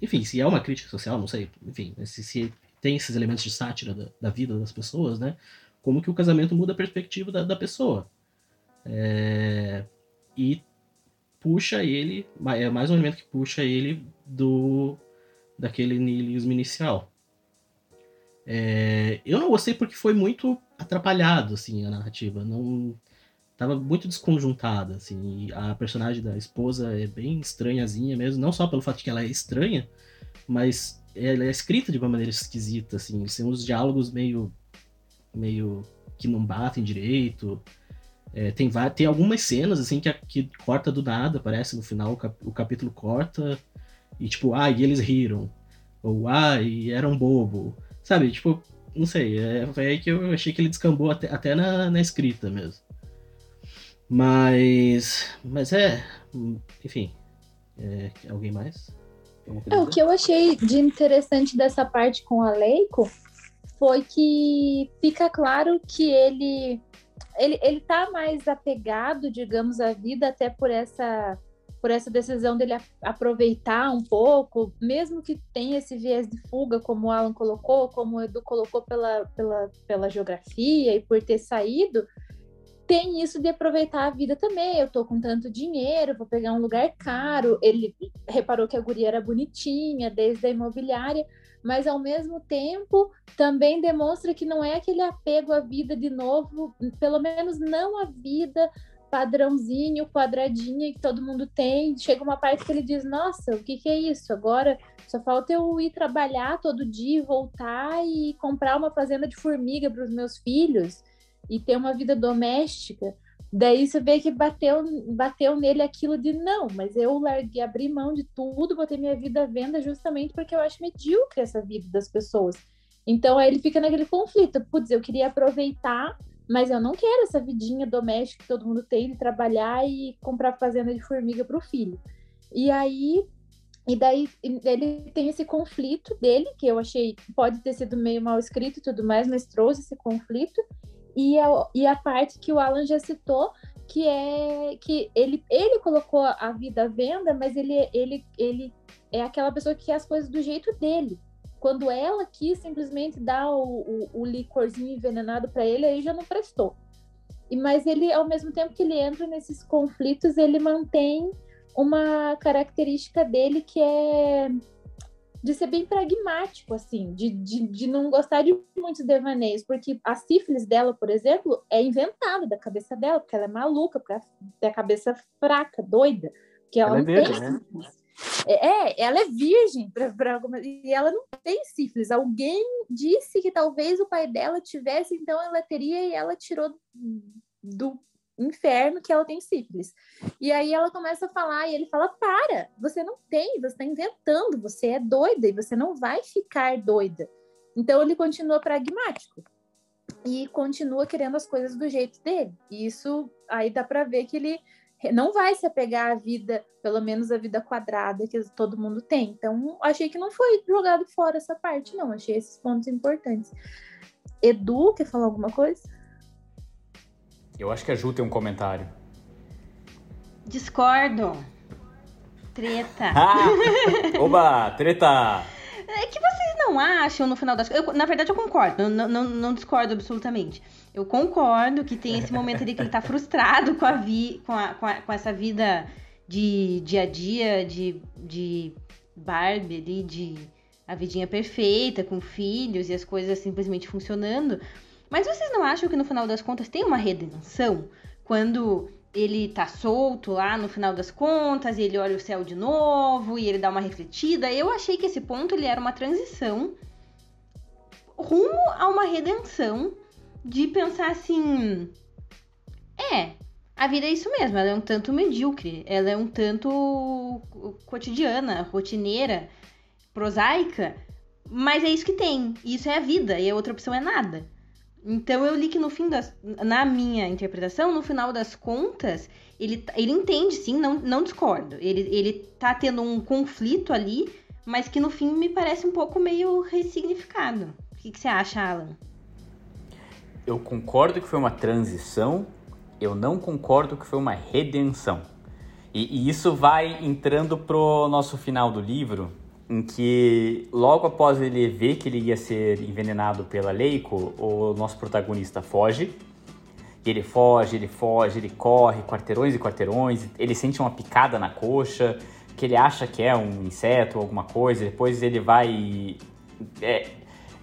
enfim, se é uma crítica social, não sei, enfim, se, se tem esses elementos de sátira da, da, vida das pessoas, né? Como que o casamento muda a perspectiva da, da pessoa. É, e puxa ele, é mais um elemento que puxa ele do daquele niilismo inicial. É, eu não gostei porque foi muito atrapalhado, assim, a narrativa. Não tava muito desconjuntada, assim. a personagem da esposa é bem estranhazinha mesmo, não só pelo fato de que ela é estranha, mas ela é escrita de uma maneira esquisita, assim. São uns diálogos meio meio que não batem direito. É, tem, tem algumas cenas assim que, que corta do nada, parece no final o, cap, o capítulo corta e tipo, ah, e eles riram. Ou ah, e era um bobo. Sabe, tipo, não sei, é, foi aí que eu achei que ele descambou até, até na, na escrita mesmo. Mas. Mas é. Enfim. É, alguém mais? É, o que eu achei de interessante dessa parte com a Leiko foi que fica claro que ele ele, ele tá mais apegado, digamos, à vida até por essa por essa decisão dele aproveitar um pouco, mesmo que tenha esse viés de fuga, como o Alan colocou, como o Edu colocou pela, pela, pela geografia e por ter saído, tem isso de aproveitar a vida também. Eu tô com tanto dinheiro, vou pegar um lugar caro. Ele reparou que a guria era bonitinha, desde a imobiliária mas ao mesmo tempo também demonstra que não é aquele apego à vida de novo, pelo menos não a vida padrãozinho, quadradinha que todo mundo tem. Chega uma parte que ele diz: Nossa, o que, que é isso? Agora só falta eu ir trabalhar todo dia, voltar e comprar uma fazenda de formiga para os meus filhos e ter uma vida doméstica. Daí você vê que bateu, bateu nele aquilo de não, mas eu larguei, abri mão de tudo, botei minha vida à venda justamente porque eu acho medíocre essa vida das pessoas. Então aí ele fica naquele conflito. Putz, eu queria aproveitar, mas eu não quero essa vidinha doméstica que todo mundo tem de trabalhar e comprar fazenda de formiga para o filho. E aí e daí ele tem esse conflito dele, que eu achei pode ter sido meio mal escrito e tudo mais, mas trouxe esse conflito e a, e a parte que o Alan já citou, que é que ele, ele colocou a vida à venda, mas ele, ele, ele é aquela pessoa que quer as coisas do jeito dele. Quando ela quis simplesmente dar o, o, o licorzinho envenenado para ele, aí já não prestou. E mas ele, ao mesmo tempo que ele entra nesses conflitos, ele mantém uma característica dele que é de ser bem pragmático, assim, de, de, de não gostar de muitos devaneios, porque a sífilis dela, por exemplo, é inventada da cabeça dela, porque ela é maluca, porque ela tem a cabeça fraca, doida, que ela, ela é não é tem né? É, é, ela é virgem pra, pra, e ela não tem sífilis. Alguém disse que talvez o pai dela tivesse, então ela teria e ela tirou do inferno que ela tem sífilis. E aí ela começa a falar e ele fala: "Para, você não tem, você está inventando, você é doida e você não vai ficar doida". Então ele continua pragmático e continua querendo as coisas do jeito dele. E isso aí dá para ver que ele não vai se apegar à vida, pelo menos a vida quadrada que todo mundo tem. Então, achei que não foi jogado fora essa parte, não. Achei esses pontos importantes. Edu, quer falar alguma coisa? Eu acho que a Ju tem um comentário. Discordo. Treta. Ah, oba, treta. É que vocês não acham, no final das contas. Na verdade, eu concordo. Não, não, não, discordo absolutamente. Eu concordo que tem esse momento ali que ele tá frustrado com a, vi, com, a, com, a, com essa vida de dia a dia, de, de Barbie ali, de a vidinha perfeita, com filhos e as coisas simplesmente funcionando. Mas vocês não acham que no final das contas tem uma redenção? Quando ele tá solto lá no final das contas, e ele olha o céu de novo e ele dá uma refletida. Eu achei que esse ponto ele era uma transição rumo a uma redenção de pensar assim. É, a vida é isso mesmo, ela é um tanto medíocre, ela é um tanto cotidiana, rotineira, prosaica, mas é isso que tem, isso é a vida, e a outra opção é nada. Então eu li que no fim das. Na minha interpretação, no final das contas, ele, ele entende, sim, não, não discordo. Ele, ele tá tendo um conflito ali, mas que no fim me parece um pouco meio ressignificado. O que, que você acha, Alan? Eu concordo que foi uma transição, eu não concordo que foi uma redenção. E, e isso vai entrando pro nosso final do livro, em que logo após ele ver que ele ia ser envenenado pela Leiko, o nosso protagonista foge. E ele foge, ele foge, ele corre quarteirões e quarteirões, ele sente uma picada na coxa, que ele acha que é um inseto ou alguma coisa, depois ele vai. É,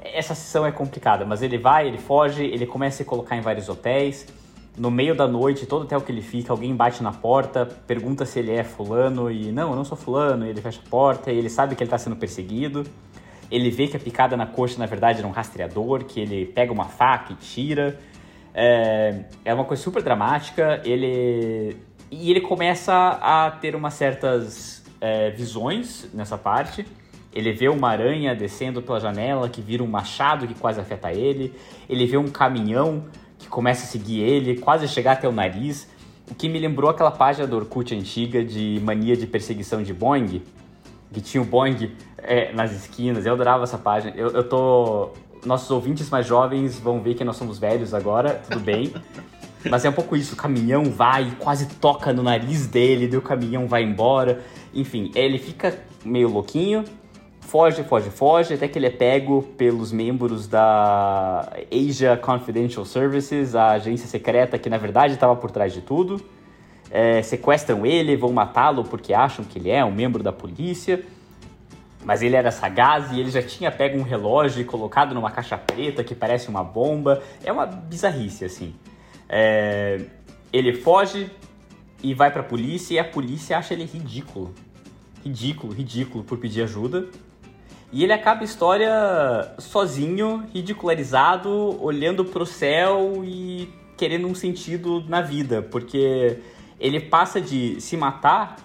essa sessão é complicada, mas ele vai, ele foge, ele começa a se colocar em vários hotéis. No meio da noite, todo hotel que ele fica, alguém bate na porta, pergunta se ele é fulano e não, eu não sou fulano, e ele fecha a porta e ele sabe que ele está sendo perseguido. Ele vê que a picada na coxa, na verdade, era um rastreador, que ele pega uma faca e tira. É, é uma coisa super dramática. Ele e ele começa a ter umas certas é, visões nessa parte. Ele vê uma aranha descendo pela janela que vira um machado que quase afeta ele. Ele vê um caminhão que começa a seguir ele, quase chegar até o nariz. O que me lembrou aquela página do Orkut antiga de mania de perseguição de Boeing, que tinha o Boeing é, nas esquinas. Eu adorava essa página. Eu, eu tô. Nossos ouvintes mais jovens vão ver que nós somos velhos agora, tudo bem. Mas é um pouco isso, o caminhão vai, quase toca no nariz dele, daí o caminhão vai embora. Enfim, ele fica meio louquinho, foge, foge, foge, até que ele é pego pelos membros da Asia Confidential Services, a agência secreta que na verdade estava por trás de tudo. É, sequestram ele, vão matá-lo porque acham que ele é um membro da polícia. Mas ele era sagaz e ele já tinha pego um relógio e colocado numa caixa preta que parece uma bomba. É uma bizarrice, assim. É, ele foge e vai pra polícia e a polícia acha ele ridículo. Ridículo, ridículo por pedir ajuda. E ele acaba a história sozinho, ridicularizado, olhando pro céu e querendo um sentido na vida, porque ele passa de se matar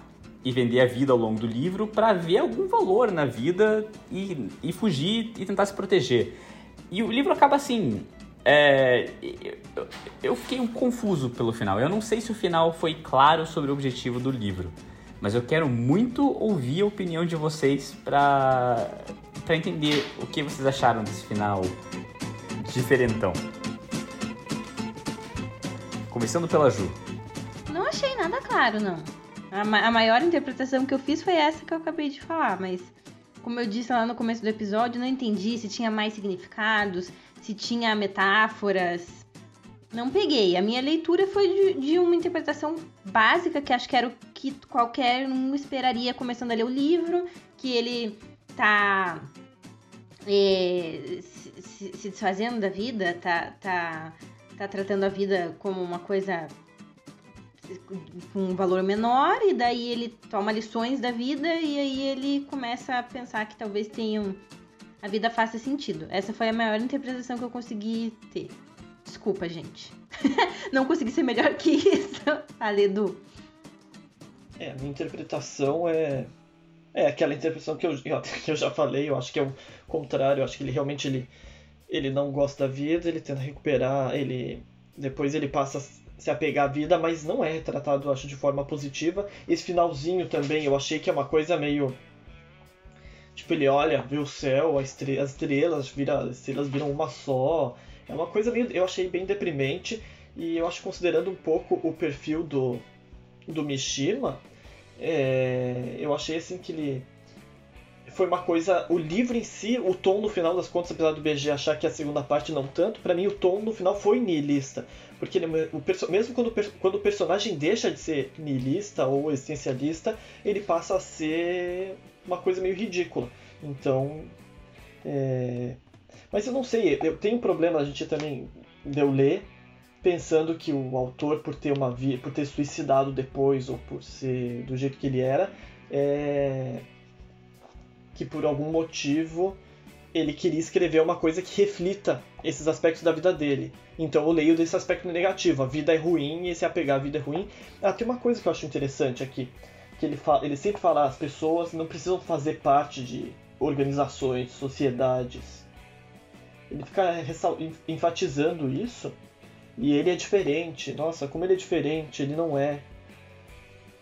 e vender a vida ao longo do livro para ver algum valor na vida e, e fugir e tentar se proteger. E o livro acaba assim. É, eu fiquei confuso pelo final. Eu não sei se o final foi claro sobre o objetivo do livro, mas eu quero muito ouvir a opinião de vocês para para entender o que vocês acharam desse final diferentão. Começando pela Ju. Não achei nada claro, não. A, ma a maior interpretação que eu fiz foi essa que eu acabei de falar, mas como eu disse lá no começo do episódio, não entendi se tinha mais significados, se tinha metáforas. Não peguei. A minha leitura foi de, de, uma interpretação básica, que acho que era o que qualquer um esperaria começando a ler o livro, que ele tá é, se, se, desfazendo da vida, tá, tá, tá tratando a vida como uma coisa com um valor menor, e daí ele toma lições da vida e aí ele começa a pensar que talvez tenham a vida faça sentido. Essa foi a maior interpretação que eu consegui ter. Desculpa, gente. Não consegui ser melhor que isso. Fala, Edu. É, a minha interpretação é. É aquela interpretação que eu, que eu já falei, eu acho que é o contrário, eu acho que ele realmente ele, ele não gosta da vida, ele tenta recuperar, ele. Depois ele passa a se apegar à vida, mas não é retratado, eu acho, de forma positiva. Esse finalzinho também, eu achei que é uma coisa meio Tipo, ele olha, vê o céu, as estrelas, vira, as estrelas viram uma só. É uma coisa meio. Eu achei bem deprimente. E eu acho considerando um pouco o perfil do, do Mishima, é, eu achei assim que ele. Foi uma coisa. O livro em si, o tom no final das contas, apesar do BG achar que a segunda parte não tanto, para mim o tom no final foi nihilista. Porque ele, o, mesmo quando, quando o personagem deixa de ser nihilista ou existencialista, ele passa a ser uma coisa meio ridícula. Então. É... Mas eu não sei, eu tenho um problema, a gente também deu ler, pensando que o autor, por ter uma vida, por ter suicidado depois, ou por ser do jeito que ele era, é... que por algum motivo ele queria escrever uma coisa que reflita esses aspectos da vida dele. Então eu leio desse aspecto negativo. A vida é ruim e se apegar à vida é ruim. Ah, tem uma coisa que eu acho interessante aqui. Que ele, fala, ele sempre fala as pessoas não precisam fazer parte de organizações, sociedades. Ele fica enfatizando isso. E ele é diferente. Nossa, como ele é diferente, ele não é.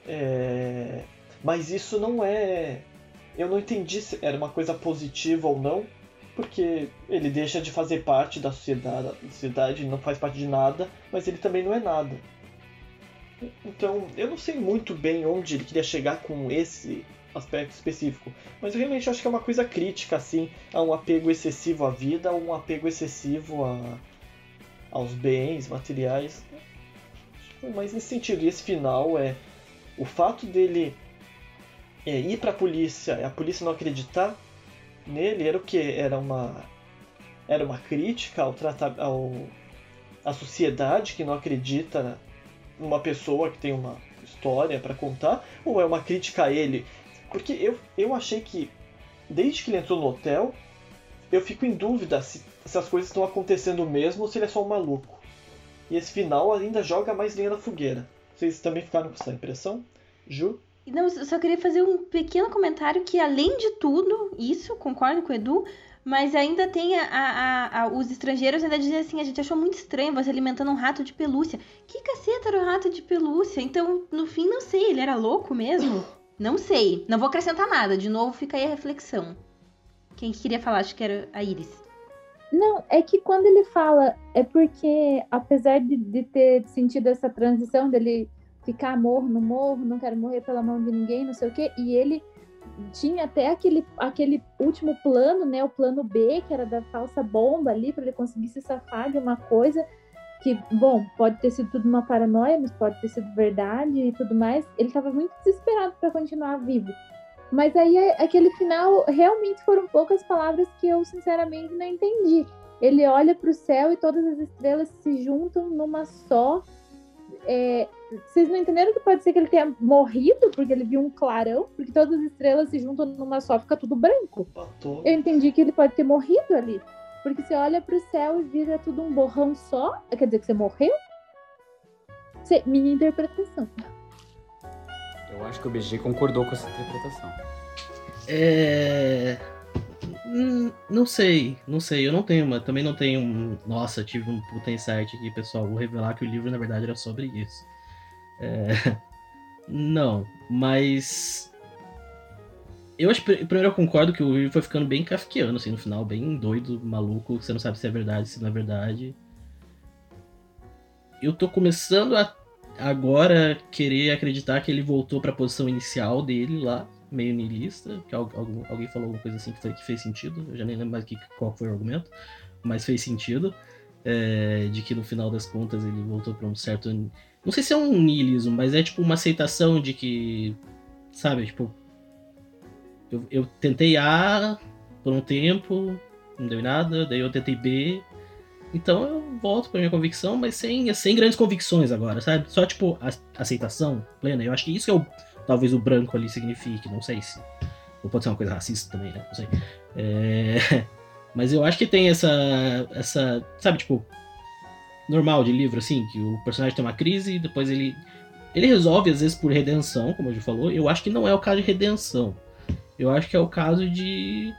é... Mas isso não é. Eu não entendi se era uma coisa positiva ou não, porque ele deixa de fazer parte da sociedade, a sociedade não faz parte de nada, mas ele também não é nada. Então, eu não sei muito bem onde ele queria chegar com esse aspecto específico, mas eu realmente acho que é uma coisa crítica, assim, a um apego excessivo à vida, ou um apego excessivo a, aos bens materiais. Mas nesse sentido, e esse final é o fato dele é, ir para a polícia, a polícia não acreditar nele era o que? Era uma era uma crítica ao tratar ao a sociedade que não acredita numa pessoa que tem uma história para contar ou é uma crítica a ele? Porque eu, eu achei que desde que ele entrou no hotel, eu fico em dúvida se, se as coisas estão acontecendo mesmo ou se ele é só um maluco. E esse final ainda joga mais linha na fogueira. Vocês também ficaram com essa impressão? Ju? Não, eu só queria fazer um pequeno comentário que, além de tudo, isso, concordo com o Edu, mas ainda tem a, a, a, os estrangeiros ainda dizem assim, a gente achou muito estranho você alimentando um rato de pelúcia. Que caceta era o rato de pelúcia? Então, no fim, não sei, ele era louco mesmo? Não sei, não vou acrescentar nada, de novo fica aí a reflexão. Quem queria falar, acho que era a Iris. Não, é que quando ele fala, é porque, apesar de, de ter sentido essa transição dele ficar morro no morro, não quero morrer pela mão de ninguém, não sei o quê. E ele tinha até aquele, aquele último plano, né? O plano B, que era da falsa bomba ali, para ele conseguir se safar de uma coisa que, bom, pode ter sido tudo uma paranoia, mas pode ter sido verdade e tudo mais. Ele estava muito desesperado para continuar vivo. Mas aí, aquele final, realmente foram poucas palavras que eu, sinceramente, não entendi. Ele olha para o céu e todas as estrelas se juntam numa só. É, vocês não entenderam que pode ser que ele tenha morrido porque ele viu um clarão? Porque todas as estrelas se juntam numa só, fica tudo branco. Eu entendi que ele pode ter morrido ali. Porque você olha pro céu e vira tudo um borrão só. Quer dizer que você morreu? Você, minha interpretação. Eu acho que o BG concordou com essa interpretação. É. Hum, não sei, não sei. Eu não tenho, mas também não tenho. Nossa, tive um puta insight aqui, pessoal. Vou revelar que o livro, na verdade, era sobre isso. É... Não, mas. Eu acho primeiro eu concordo que o livro foi ficando bem kafkiano, assim, no final, bem doido, maluco, você não sabe se é verdade, se não é verdade. Eu tô começando a agora querer acreditar que ele voltou para a posição inicial dele lá, meio niilista, que algum, alguém falou alguma coisa assim que, foi, que fez sentido, eu já nem lembro mais que, qual foi o argumento, mas fez sentido, é, de que no final das contas ele voltou para um certo não sei se é um niilismo, mas é tipo uma aceitação de que. Sabe, tipo. Eu, eu tentei A por um tempo, não deu nada, daí eu tentei B. Então eu volto pra minha convicção, mas sem, sem grandes convicções agora, sabe? Só tipo aceitação plena. Eu acho que isso é o. Talvez o branco ali signifique, não sei se. Ou pode ser uma coisa racista também, né? Não sei. É, mas eu acho que tem essa. essa. Sabe, tipo, normal de livro, assim, que o personagem tem uma crise e depois ele. Ele resolve, às vezes, por redenção, como a gente falou. Eu acho que não é o caso de redenção. Eu acho que é o caso de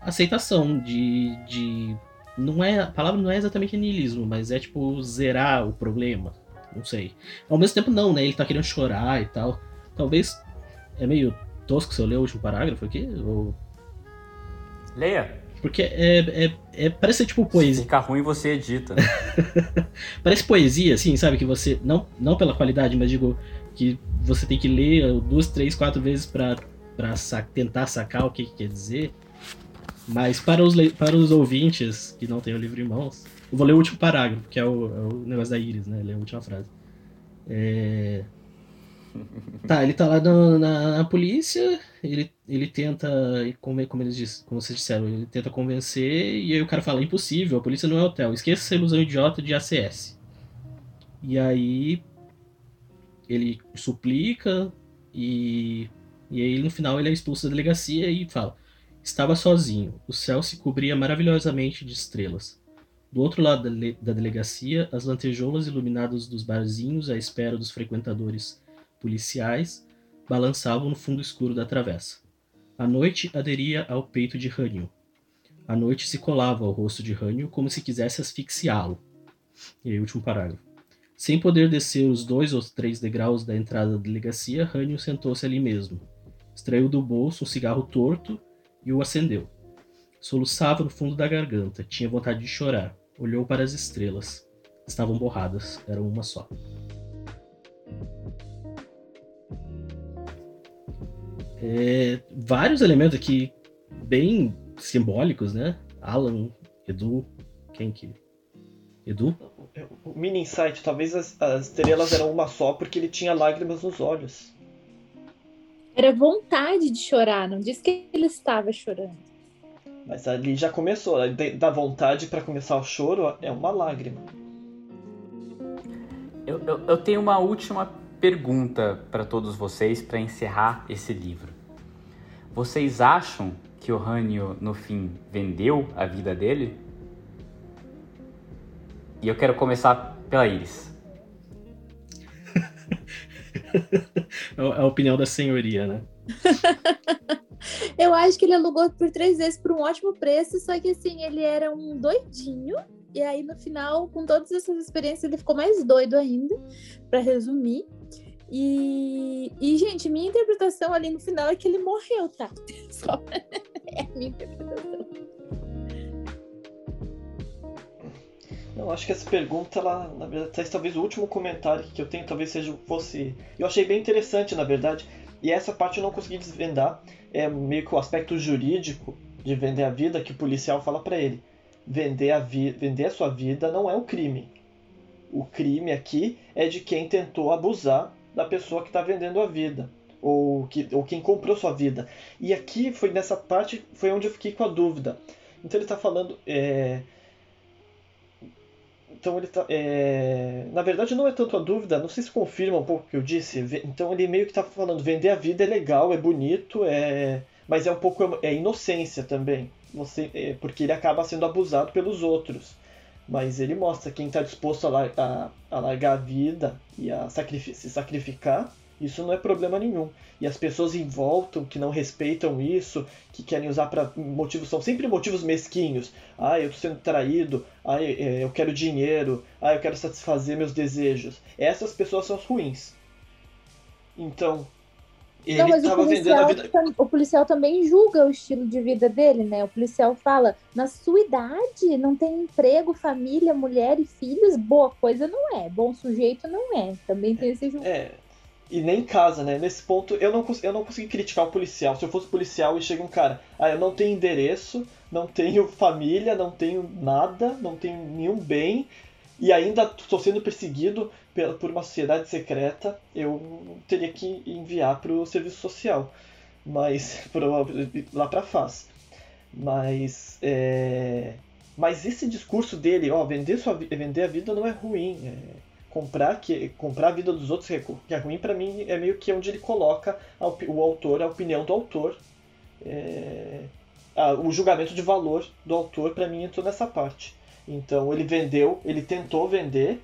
aceitação, de. de não é, a palavra não é exatamente niilismo, mas é tipo zerar o problema. Não sei. Ao mesmo tempo, não, né? Ele tá querendo chorar e tal. Talvez. É meio tosco se eu ler o último parágrafo aqui? Ou... Leia. Porque é, é, é, parece ser tipo poesia. Se ficar ruim, você edita. parece poesia, assim, sabe? Que você. Não, não pela qualidade, mas digo que você tem que ler duas, três, quatro vezes para sa tentar sacar o que, que, quer dizer. Mas para os, para os ouvintes que não têm o livro em mãos, eu vou ler o último parágrafo, que é o, é o negócio da Iris, né? Ler a última frase. É... Tá, ele tá lá na, na, na, polícia, ele, ele tenta, como, como, eles diz, como vocês disseram, ele tenta convencer, e aí o cara fala, impossível, a polícia não é hotel, esqueça essa ilusão idiota de ACS. E aí ele suplica, e, e aí no final ele é expulso da delegacia e fala, Estava sozinho. O céu se cobria maravilhosamente de estrelas. Do outro lado da delegacia, as lantejoulas iluminadas dos barzinhos à espera dos frequentadores policiais balançavam no fundo escuro da travessa. A noite aderia ao peito de Rânio. A noite se colava ao rosto de Rânio como se quisesse asfixiá-lo. E aí, último parágrafo. Sem poder descer os dois ou três degraus da entrada da delegacia, Rânio sentou-se ali mesmo. Extraiu do bolso um cigarro torto e o acendeu. Soluçava no fundo da garganta, tinha vontade de chorar. Olhou para as estrelas. Estavam borradas, eram uma só. É, vários elementos aqui bem simbólicos, né? Alan, Edu, quem que? Edu? O mini insight, talvez as, as estrelas eram uma só porque ele tinha lágrimas nos olhos. Era vontade de chorar, não disse que ele estava chorando. Mas ali já começou, da vontade para começar o choro é uma lágrima. Eu, eu, eu tenho uma última pergunta para todos vocês para encerrar esse livro. Vocês acham que o Rânio, no fim, vendeu a vida dele? E eu quero começar pela Iris. É a opinião da senhoria, né? eu acho que ele alugou por três vezes por um ótimo preço, só que assim, ele era um doidinho. E aí, no final, com todas essas experiências, ele ficou mais doido ainda, para resumir. E, e, gente, minha interpretação ali no final é que ele morreu, tá? Só é a minha interpretação. Não, acho que essa pergunta, ela, na verdade, talvez o último comentário que eu tenho, talvez seja fosse. Eu achei bem interessante, na verdade, e essa parte eu não consegui desvendar. É meio que o aspecto jurídico de vender a vida que o policial fala para ele. Vender a, vi vender a sua vida não é um crime. O crime aqui é de quem tentou abusar da pessoa que está vendendo a vida. Ou, que, ou quem comprou sua vida. E aqui foi nessa parte foi onde eu fiquei com a dúvida. Então ele está falando. É, então ele tá. É... Na verdade, não é tanto a dúvida, não sei se confirma um pouco o que eu disse. Então ele meio que está falando: vender a vida é legal, é bonito, é... mas é um pouco é inocência também. Você... É... porque ele acaba sendo abusado pelos outros. Mas ele mostra quem está disposto a, lar... a... a, largar a vida e a sacrif... se sacrificar isso não é problema nenhum. E as pessoas em volta que não respeitam isso, que querem usar para motivos, são sempre motivos mesquinhos. Ah, eu estou sendo traído. Ah, eu quero dinheiro. Ah, eu quero satisfazer meus desejos. Essas pessoas são as ruins. Então, ele não, mas o policial, vida... o policial também julga o estilo de vida dele, né? O policial fala: na sua idade, não tem emprego, família, mulher e filhos, boa coisa não é, bom sujeito não é. Também tem esse julgamento. É, e nem casa, né? Nesse ponto, eu não, eu não consegui criticar o policial. Se eu fosse policial e chega um cara, ah, eu não tenho endereço, não tenho família, não tenho nada, não tenho nenhum bem, e ainda estou sendo perseguido por uma sociedade secreta, eu teria que enviar para o serviço social, mas pro, lá para FAS. Mas, é, mas esse discurso dele, ó, vender, sua, vender a vida não é ruim. É, comprar que comprar a vida dos outros que é ruim para mim é meio que onde ele coloca a, o autor a opinião do autor. É, a, o julgamento de valor do autor para mim entrou nessa parte. Então ele vendeu ele tentou vender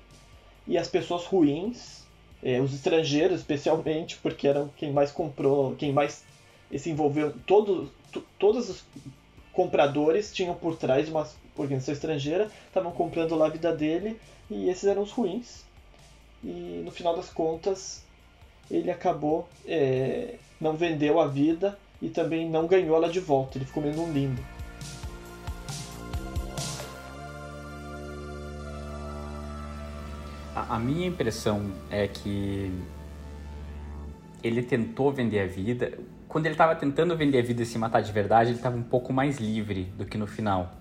e as pessoas ruins é, os estrangeiros especialmente porque eram quem mais comprou quem mais se envolveu todos todos os compradores tinham por trás uma organização estrangeira estavam comprando lá a vida dele e esses eram os ruins e no final das contas ele acabou é, não vendeu a vida e também não ganhou ela de volta, ele ficou meio num limbo. A, a minha impressão é que ele tentou vender a vida. Quando ele estava tentando vender a vida e se matar de verdade, ele estava um pouco mais livre do que no final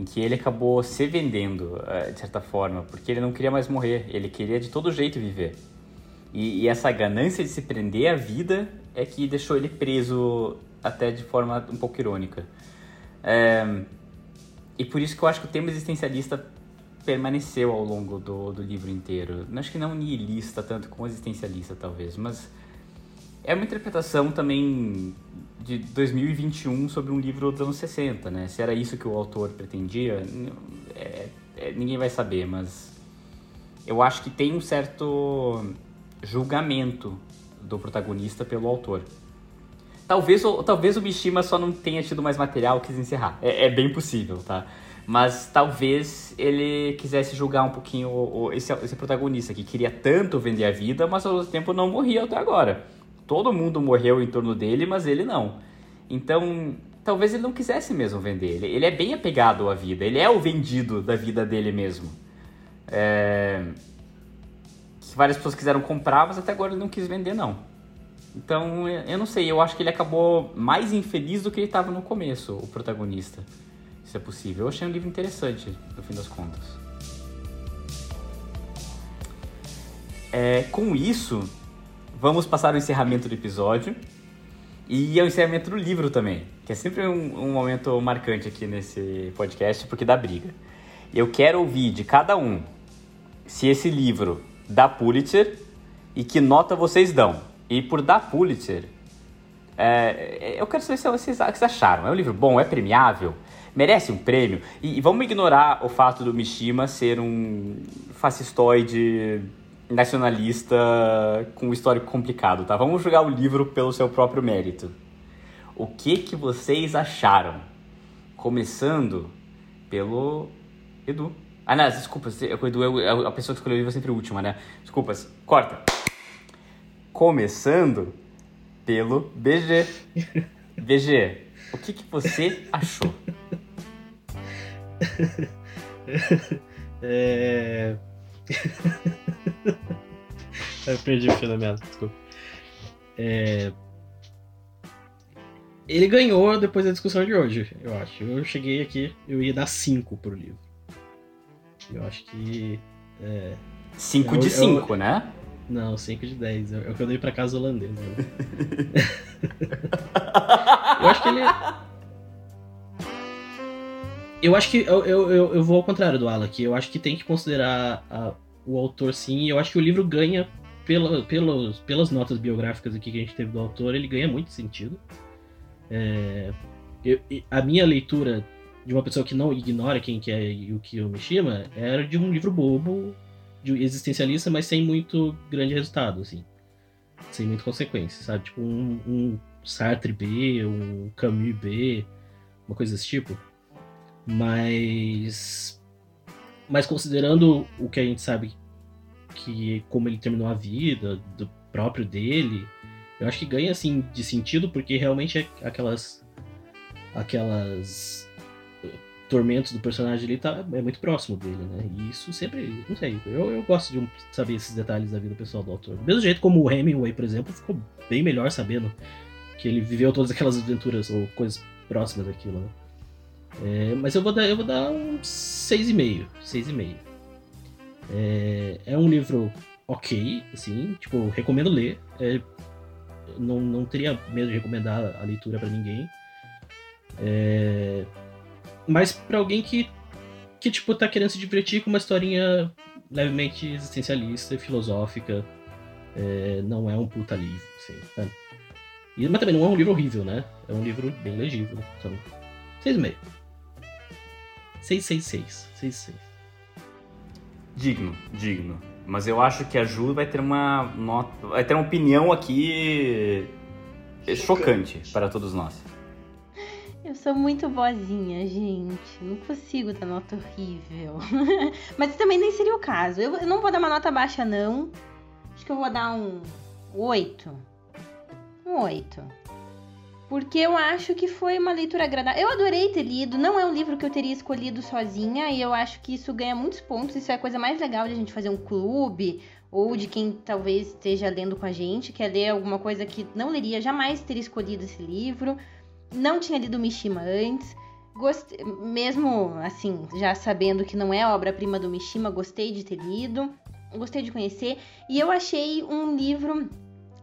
em que ele acabou se vendendo, eh, de certa forma, porque ele não queria mais morrer, ele queria de todo jeito viver. E, e essa ganância de se prender à vida é que deixou ele preso até de forma um pouco irônica. É, e por isso que eu acho que o tema existencialista permaneceu ao longo do, do livro inteiro. Acho que não nihilista tanto como existencialista, talvez, mas é uma interpretação também de 2021 sobre um livro dos anos 60, né? Se era isso que o autor pretendia, é, é, ninguém vai saber, mas eu acho que tem um certo julgamento do protagonista pelo autor. Talvez, talvez o Mishima só não tenha tido mais material, quis encerrar. É, é bem possível, tá? Mas talvez ele quisesse julgar um pouquinho o, o, esse, esse protagonista que queria tanto vender a vida, mas ao mesmo tempo não morria até agora. Todo mundo morreu em torno dele, mas ele não. Então, talvez ele não quisesse mesmo vender. Ele, ele é bem apegado à vida. Ele é o vendido da vida dele mesmo. É... Várias pessoas quiseram comprar, mas até agora ele não quis vender, não. Então, eu não sei. Eu acho que ele acabou mais infeliz do que ele estava no começo, o protagonista se é possível. Eu achei um livro interessante, no fim das contas. É, com isso, vamos passar o encerramento do episódio e ao encerramento do livro também, que é sempre um, um momento marcante aqui nesse podcast, porque dá briga. Eu quero ouvir de cada um se esse livro dá Pulitzer e que nota vocês dão. E por dar Pulitzer, é, eu quero saber se vocês acharam. É um livro bom? É premiável? merece um prêmio. E, e, vamos ignorar o fato do Mishima ser um fascistoide nacionalista com um histórico complicado, tá? Vamos jogar o livro pelo seu próprio mérito. O que que vocês acharam? Começando pelo Edu. Ah, não, desculpa, o Edu é a pessoa que escolheu o livro é sempre última, né? Desculpas, corta. Começando pelo BG. BG, o que, que você achou? é... eu perdi o fio da meada, desculpa. É... Ele ganhou depois da discussão de hoje, eu acho. Eu cheguei aqui, eu ia dar 5 pro livro. Eu acho que. 5 é... de 5, né? Não, 5 de 10. É o que eu dei pra casa holandesa. Eu acho que ele. Eu acho que eu, eu, eu, eu vou ao contrário do Alan aqui. Eu acho que tem que considerar a, o autor sim. Eu acho que o livro ganha pela, pelos, pelas notas biográficas aqui que a gente teve do autor, ele ganha muito sentido. É, eu, a minha leitura de uma pessoa que não ignora quem que é Yukio Mishima era de um livro bobo, de existencialista, mas sem muito grande resultado, assim. Sem muita consequência, sabe? Tipo um, um Sartre B, um Camus B, uma coisa desse tipo. Mas. Mas considerando o que a gente sabe que como ele terminou a vida, do próprio dele, eu acho que ganha assim de sentido, porque realmente é aquelas. aquelas tormentos do personagem ali tá, é muito próximo dele, né? E isso sempre, não sei, eu, eu gosto de saber esses detalhes da vida pessoal do autor. Do mesmo jeito como o Hemingway, por exemplo, ficou bem melhor sabendo que ele viveu todas aquelas aventuras ou coisas próximas daquilo, né? É, mas eu vou dar, eu vou dar um 6,5. 6,5. É, é um livro ok, assim, tipo, recomendo ler. É, não, não teria medo de recomendar a leitura para ninguém. É, mas para alguém que, que, tipo, tá querendo se divertir com uma historinha levemente existencialista e filosófica, é, não é um puta livro, assim? E, mas também não é um livro horrível, né? É um livro bem legível. Então, 6,5. 666. 66. Digno, digno. Mas eu acho que a Ju vai ter uma nota, vai ter uma opinião aqui chocante, chocante para todos nós. Eu sou muito boazinha, gente. Não consigo dar nota horrível. Mas também nem seria o caso. Eu não vou dar uma nota baixa, não. Acho que eu vou dar um 8. Um 8 porque eu acho que foi uma leitura agradável. Eu adorei ter lido, não é um livro que eu teria escolhido sozinha, e eu acho que isso ganha muitos pontos. Isso é a coisa mais legal de a gente fazer um clube, ou de quem talvez esteja lendo com a gente, quer ler alguma coisa que não leria, jamais teria escolhido esse livro. Não tinha lido Mishima antes. Mesmo assim, já sabendo que não é obra-prima do Mishima, gostei de ter lido, gostei de conhecer, e eu achei um livro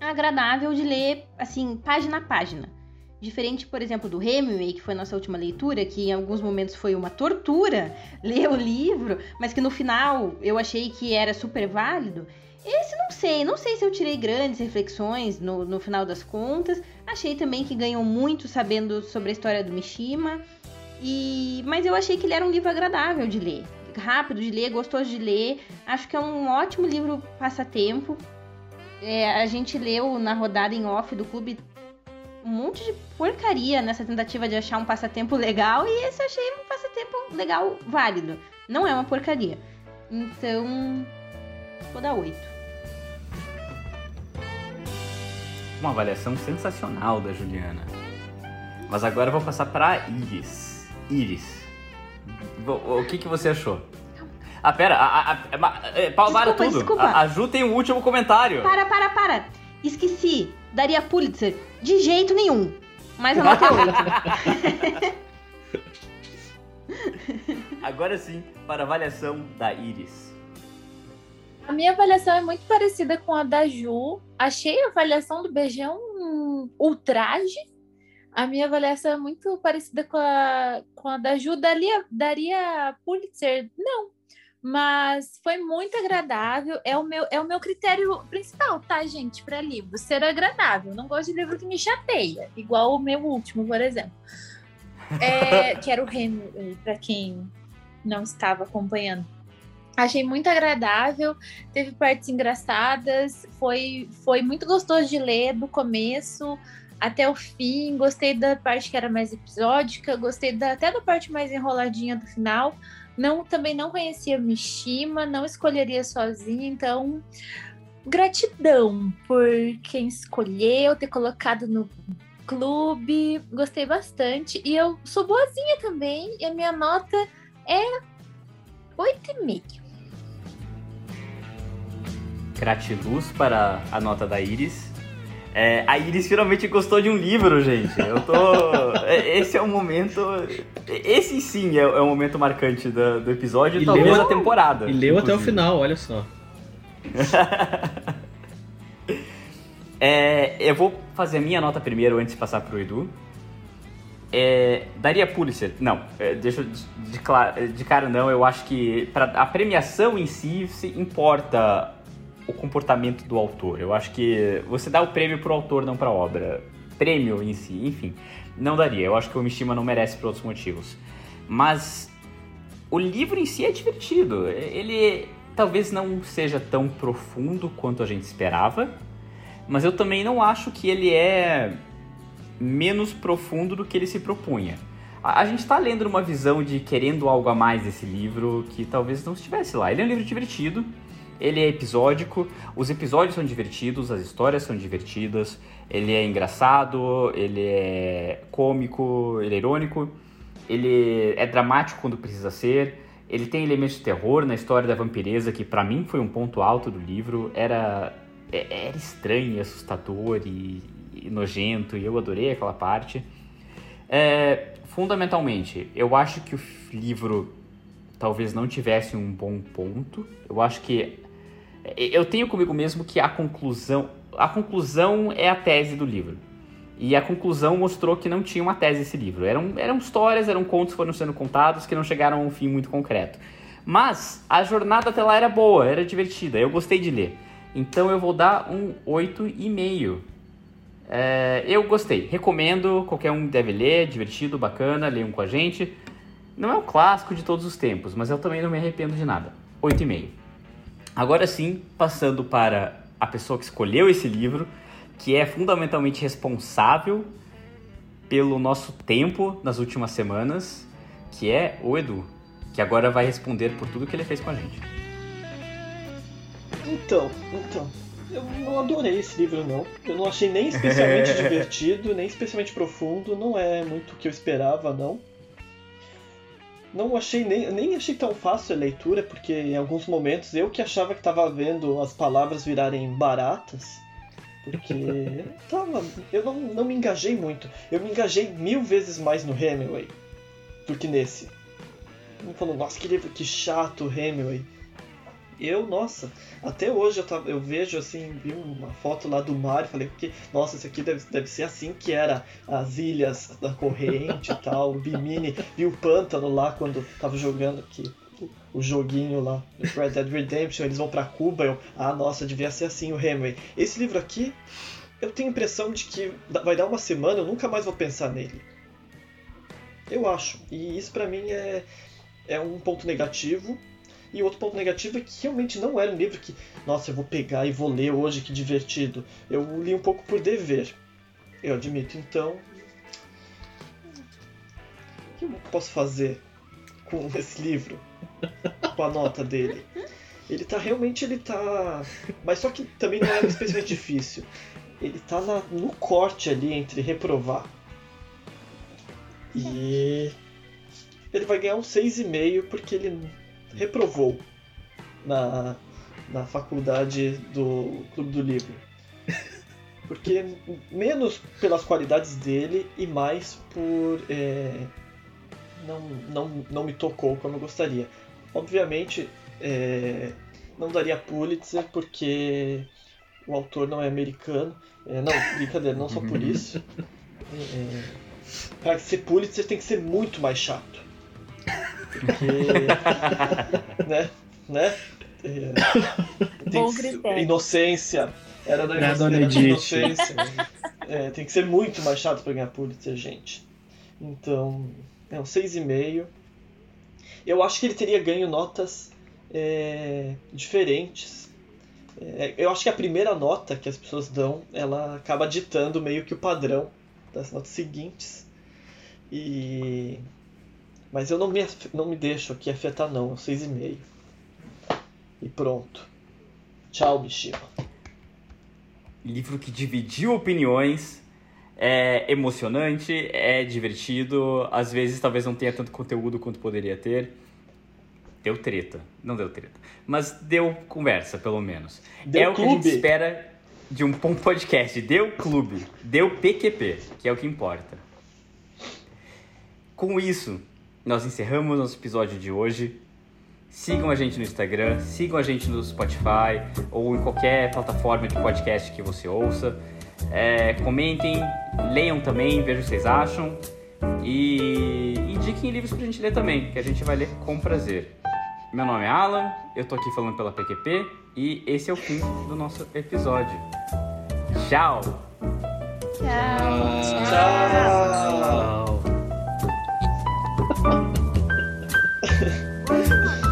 agradável de ler, assim, página a página. Diferente, por exemplo, do Hemingway, que foi nossa última leitura, que em alguns momentos foi uma tortura ler o livro, mas que no final eu achei que era super válido. Esse não não sei, não sei se eu tirei grandes reflexões no, no final das contas. Achei também que ganhou muito sabendo sobre a história do Mishima. E, mas eu achei que ele era um livro agradável de ler, rápido de ler, gostoso de ler. Acho que é um ótimo livro passatempo. É, a gente leu na rodada em off do clube um monte de porcaria nessa tentativa de achar um passatempo legal e esse eu achei um passatempo legal, válido. Não é uma porcaria. Então, vou dar 8. Uma avaliação sensacional da Juliana. Mas agora eu vou passar para Iris. Iris, o que, que você achou? Ah, pera, a, a, a, a, para Desculpa, tudo. desculpa. A, Ju tem um último comentário. Para, para, para! Esqueci. Daria Pulitzer de jeito nenhum. Mas a nota é 8. Agora sim, para a avaliação da Iris. A minha avaliação é muito parecida com a da Ju. Achei a avaliação do Beijão um ultraje. A minha avaliação é muito parecida com a, com a da Ju. Daria, daria Pulitzer? Não. Mas foi muito agradável. É o meu, é o meu critério principal, tá, gente, para livro. Ser agradável. Não gosto de livro que me chateia. Igual o meu último, por exemplo. É, que era o Henry, para quem não estava acompanhando. Achei muito agradável, teve partes engraçadas, foi, foi muito gostoso de ler do começo até o fim. Gostei da parte que era mais episódica, gostei da, até da parte mais enroladinha do final. Não, também não conhecia Mishima, não escolheria sozinha, então gratidão por quem escolheu, ter colocado no clube, gostei bastante. E eu sou boazinha também, e a minha nota é 8,5. Gratiluz para a nota da Iris. É, a Iris finalmente gostou de um livro, gente. Eu tô. é, Esse é o momento. Esse sim é, é o momento marcante do, do episódio e talvez leu- da temporada. E leu até o inclusive. final, olha só. É, eu vou fazer a minha nota primeiro antes de passar pro Edu. É, daria Pulitzer? Não, é, deixa eu de, de de cara não. Eu acho que pra, a premiação em si importa o comportamento do autor. Eu acho que você dá o prêmio pro autor, não pra obra. Prêmio em si, enfim, não daria. Eu acho que o Mishima não merece por outros motivos. Mas o livro em si é divertido. Ele talvez não seja tão profundo quanto a gente esperava, mas eu também não acho que ele é menos profundo do que ele se propunha. A, a gente está lendo numa visão de querendo algo a mais desse livro que talvez não estivesse lá. Ele é um livro divertido, ele é episódico, os episódios são divertidos, as histórias são divertidas, ele é engraçado, ele é cômico, ele é irônico, ele é dramático quando precisa ser, ele tem elementos de terror na história da vampireza, que pra mim foi um ponto alto do livro, era, é- era estranho assustador e, e nojento, e eu adorei aquela parte. É, fundamentalmente, eu acho que o livro talvez não tivesse um bom ponto. Eu acho que eu tenho comigo mesmo que a conclusão, a conclusão é a tese do livro. E a conclusão mostrou que não tinha uma tese esse livro. Eram, eram histórias, eram contos que foram sendo contados que não chegaram a um fim muito concreto. Mas a jornada até lá era boa, era divertida, eu gostei de ler. Então eu vou dar um 8,5. É, eu gostei, recomendo, qualquer um deve ler, divertido, bacana, leiam com a gente. Não é um clássico de todos os tempos, mas eu também não me arrependo de nada. 8,5. Agora sim, passando para a pessoa que escolheu esse livro, que é fundamentalmente responsável pelo nosso tempo nas últimas semanas, que é o Edu, que agora vai responder por tudo que ele fez com a gente. Então, então. Eu não adorei esse livro, não. Eu não achei nem especialmente divertido, nem especialmente profundo. Não é muito o que eu esperava, não. Não achei nem, nem achei tão fácil a leitura, porque em alguns momentos eu que achava que estava vendo as palavras virarem baratas. Porque tava, eu não, não me engajei muito. Eu me engajei mil vezes mais no Hemingway do que nesse. Eu falou, nossa, que livro, que chato o Hemingway. Eu, nossa, até hoje eu, tava, eu vejo assim, vi uma foto lá do mar e falei, que, nossa, isso aqui deve, deve ser assim que era as ilhas da corrente e tal, o Bimini, vi o pântano lá quando tava jogando, que o, joguinho lá do Red Dead Redemption, eles vão pra Cuba, eu, ah, nossa, devia ser assim o Hemingway. Esse livro aqui, eu tenho a impressão de que vai dar uma semana, eu nunca mais vou pensar nele. Eu acho. E isso pra mim é, é um ponto negativo. E outro ponto negativo é que realmente não era um livro que, nossa, eu vou pegar e vou ler hoje, que divertido. Eu li um pouco por dever. Eu admito, então. O que eu posso fazer com esse livro? Com a nota dele? Ele tá realmente, ele tá. Mas só que também não é especialmente difícil. Ele tá na, no corte ali entre reprovar. E. Ele vai ganhar um 6,5 porque ele reprovou na, na faculdade do Clube do Livro. Porque menos pelas qualidades dele e mais por. É, não, não, não me tocou como eu gostaria. Obviamente, é, não daria Pulitzer porque o autor não é americano. É, não, brincadeira, não só por isso. É, para ser Pulitzer tem que ser muito mais chato. Porque. né? Né? É, Bom que- inocência. Era da, era da inocência. É, tem que ser muito mais chato pra ganhar Pulitzer, gente. Então, é um 6,5. Eu acho que ele teria ganho notas é, diferentes. É, eu acho que a primeira nota que as pessoas dão, ela acaba ditando meio que o padrão das notas seguintes. E mas eu não me, não me deixo aqui afetar não, é um 6,5. E pronto. Tchau, Mishima. Livro que dividiu opiniões, é emocionante, é divertido, às vezes talvez não tenha tanto conteúdo quanto poderia ter. Deu treta, não deu treta, mas deu conversa, pelo menos. Deu é o que a gente clube. espera de um bom podcast. Deu clube, deu PQP, que é o que importa. Com isso, nós encerramos nosso episódio de hoje. Sigam a gente no Instagram, sigam a gente no Spotify ou em qualquer plataforma de podcast que você ouça. É, comentem, leiam também, vejam o que vocês acham. E indiquem livros pra gente ler também, que a gente vai ler com prazer. Meu nome é Alan, eu tô aqui falando pela PQP e esse é o fim do nosso episódio. Tchau! Tchau. Tchau. Bom Ha ha.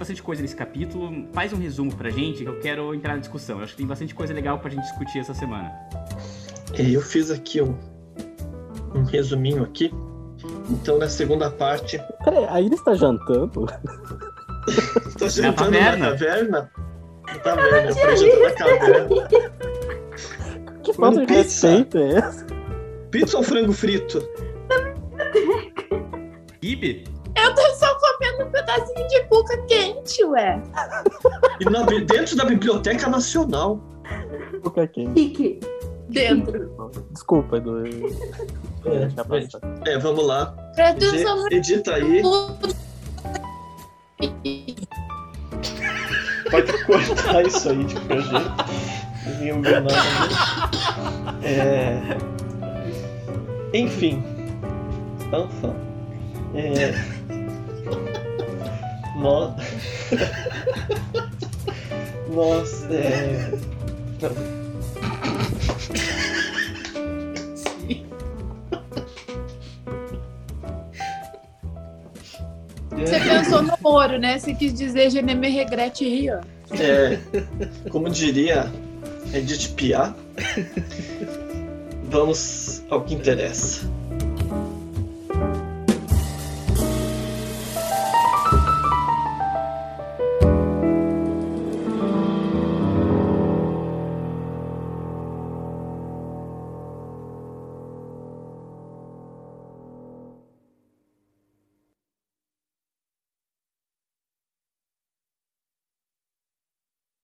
Bastante coisa nesse capítulo. Faz um resumo pra gente que eu quero entrar na discussão. Eu acho que tem bastante coisa legal pra gente discutir essa semana. É, Eu fiz aqui um, um resuminho aqui. Então, na segunda parte, Peraí, a Iris tá jantando? tô jantando na taverna. Na taverna, eu falei jantando na caverna. Que falta de pizza. respeito é essa? Pizza ou frango frito? Ibe? Eu tô só comendo um pedacinho de cuca quente, ué. E na dentro da Biblioteca Nacional. Cuca quente. Kiki. Dentro. Desculpa, Edu. É, é, vamos lá. No Edita aí. Pode cortar isso aí de enganando. É... Enfim. Enfim. É... Nós. Nós. É... Não. Você pensou no ouro, né? Você quis dizer je ne me regrette rio. É, como diria Edith Piaf, vamos ao que interessa.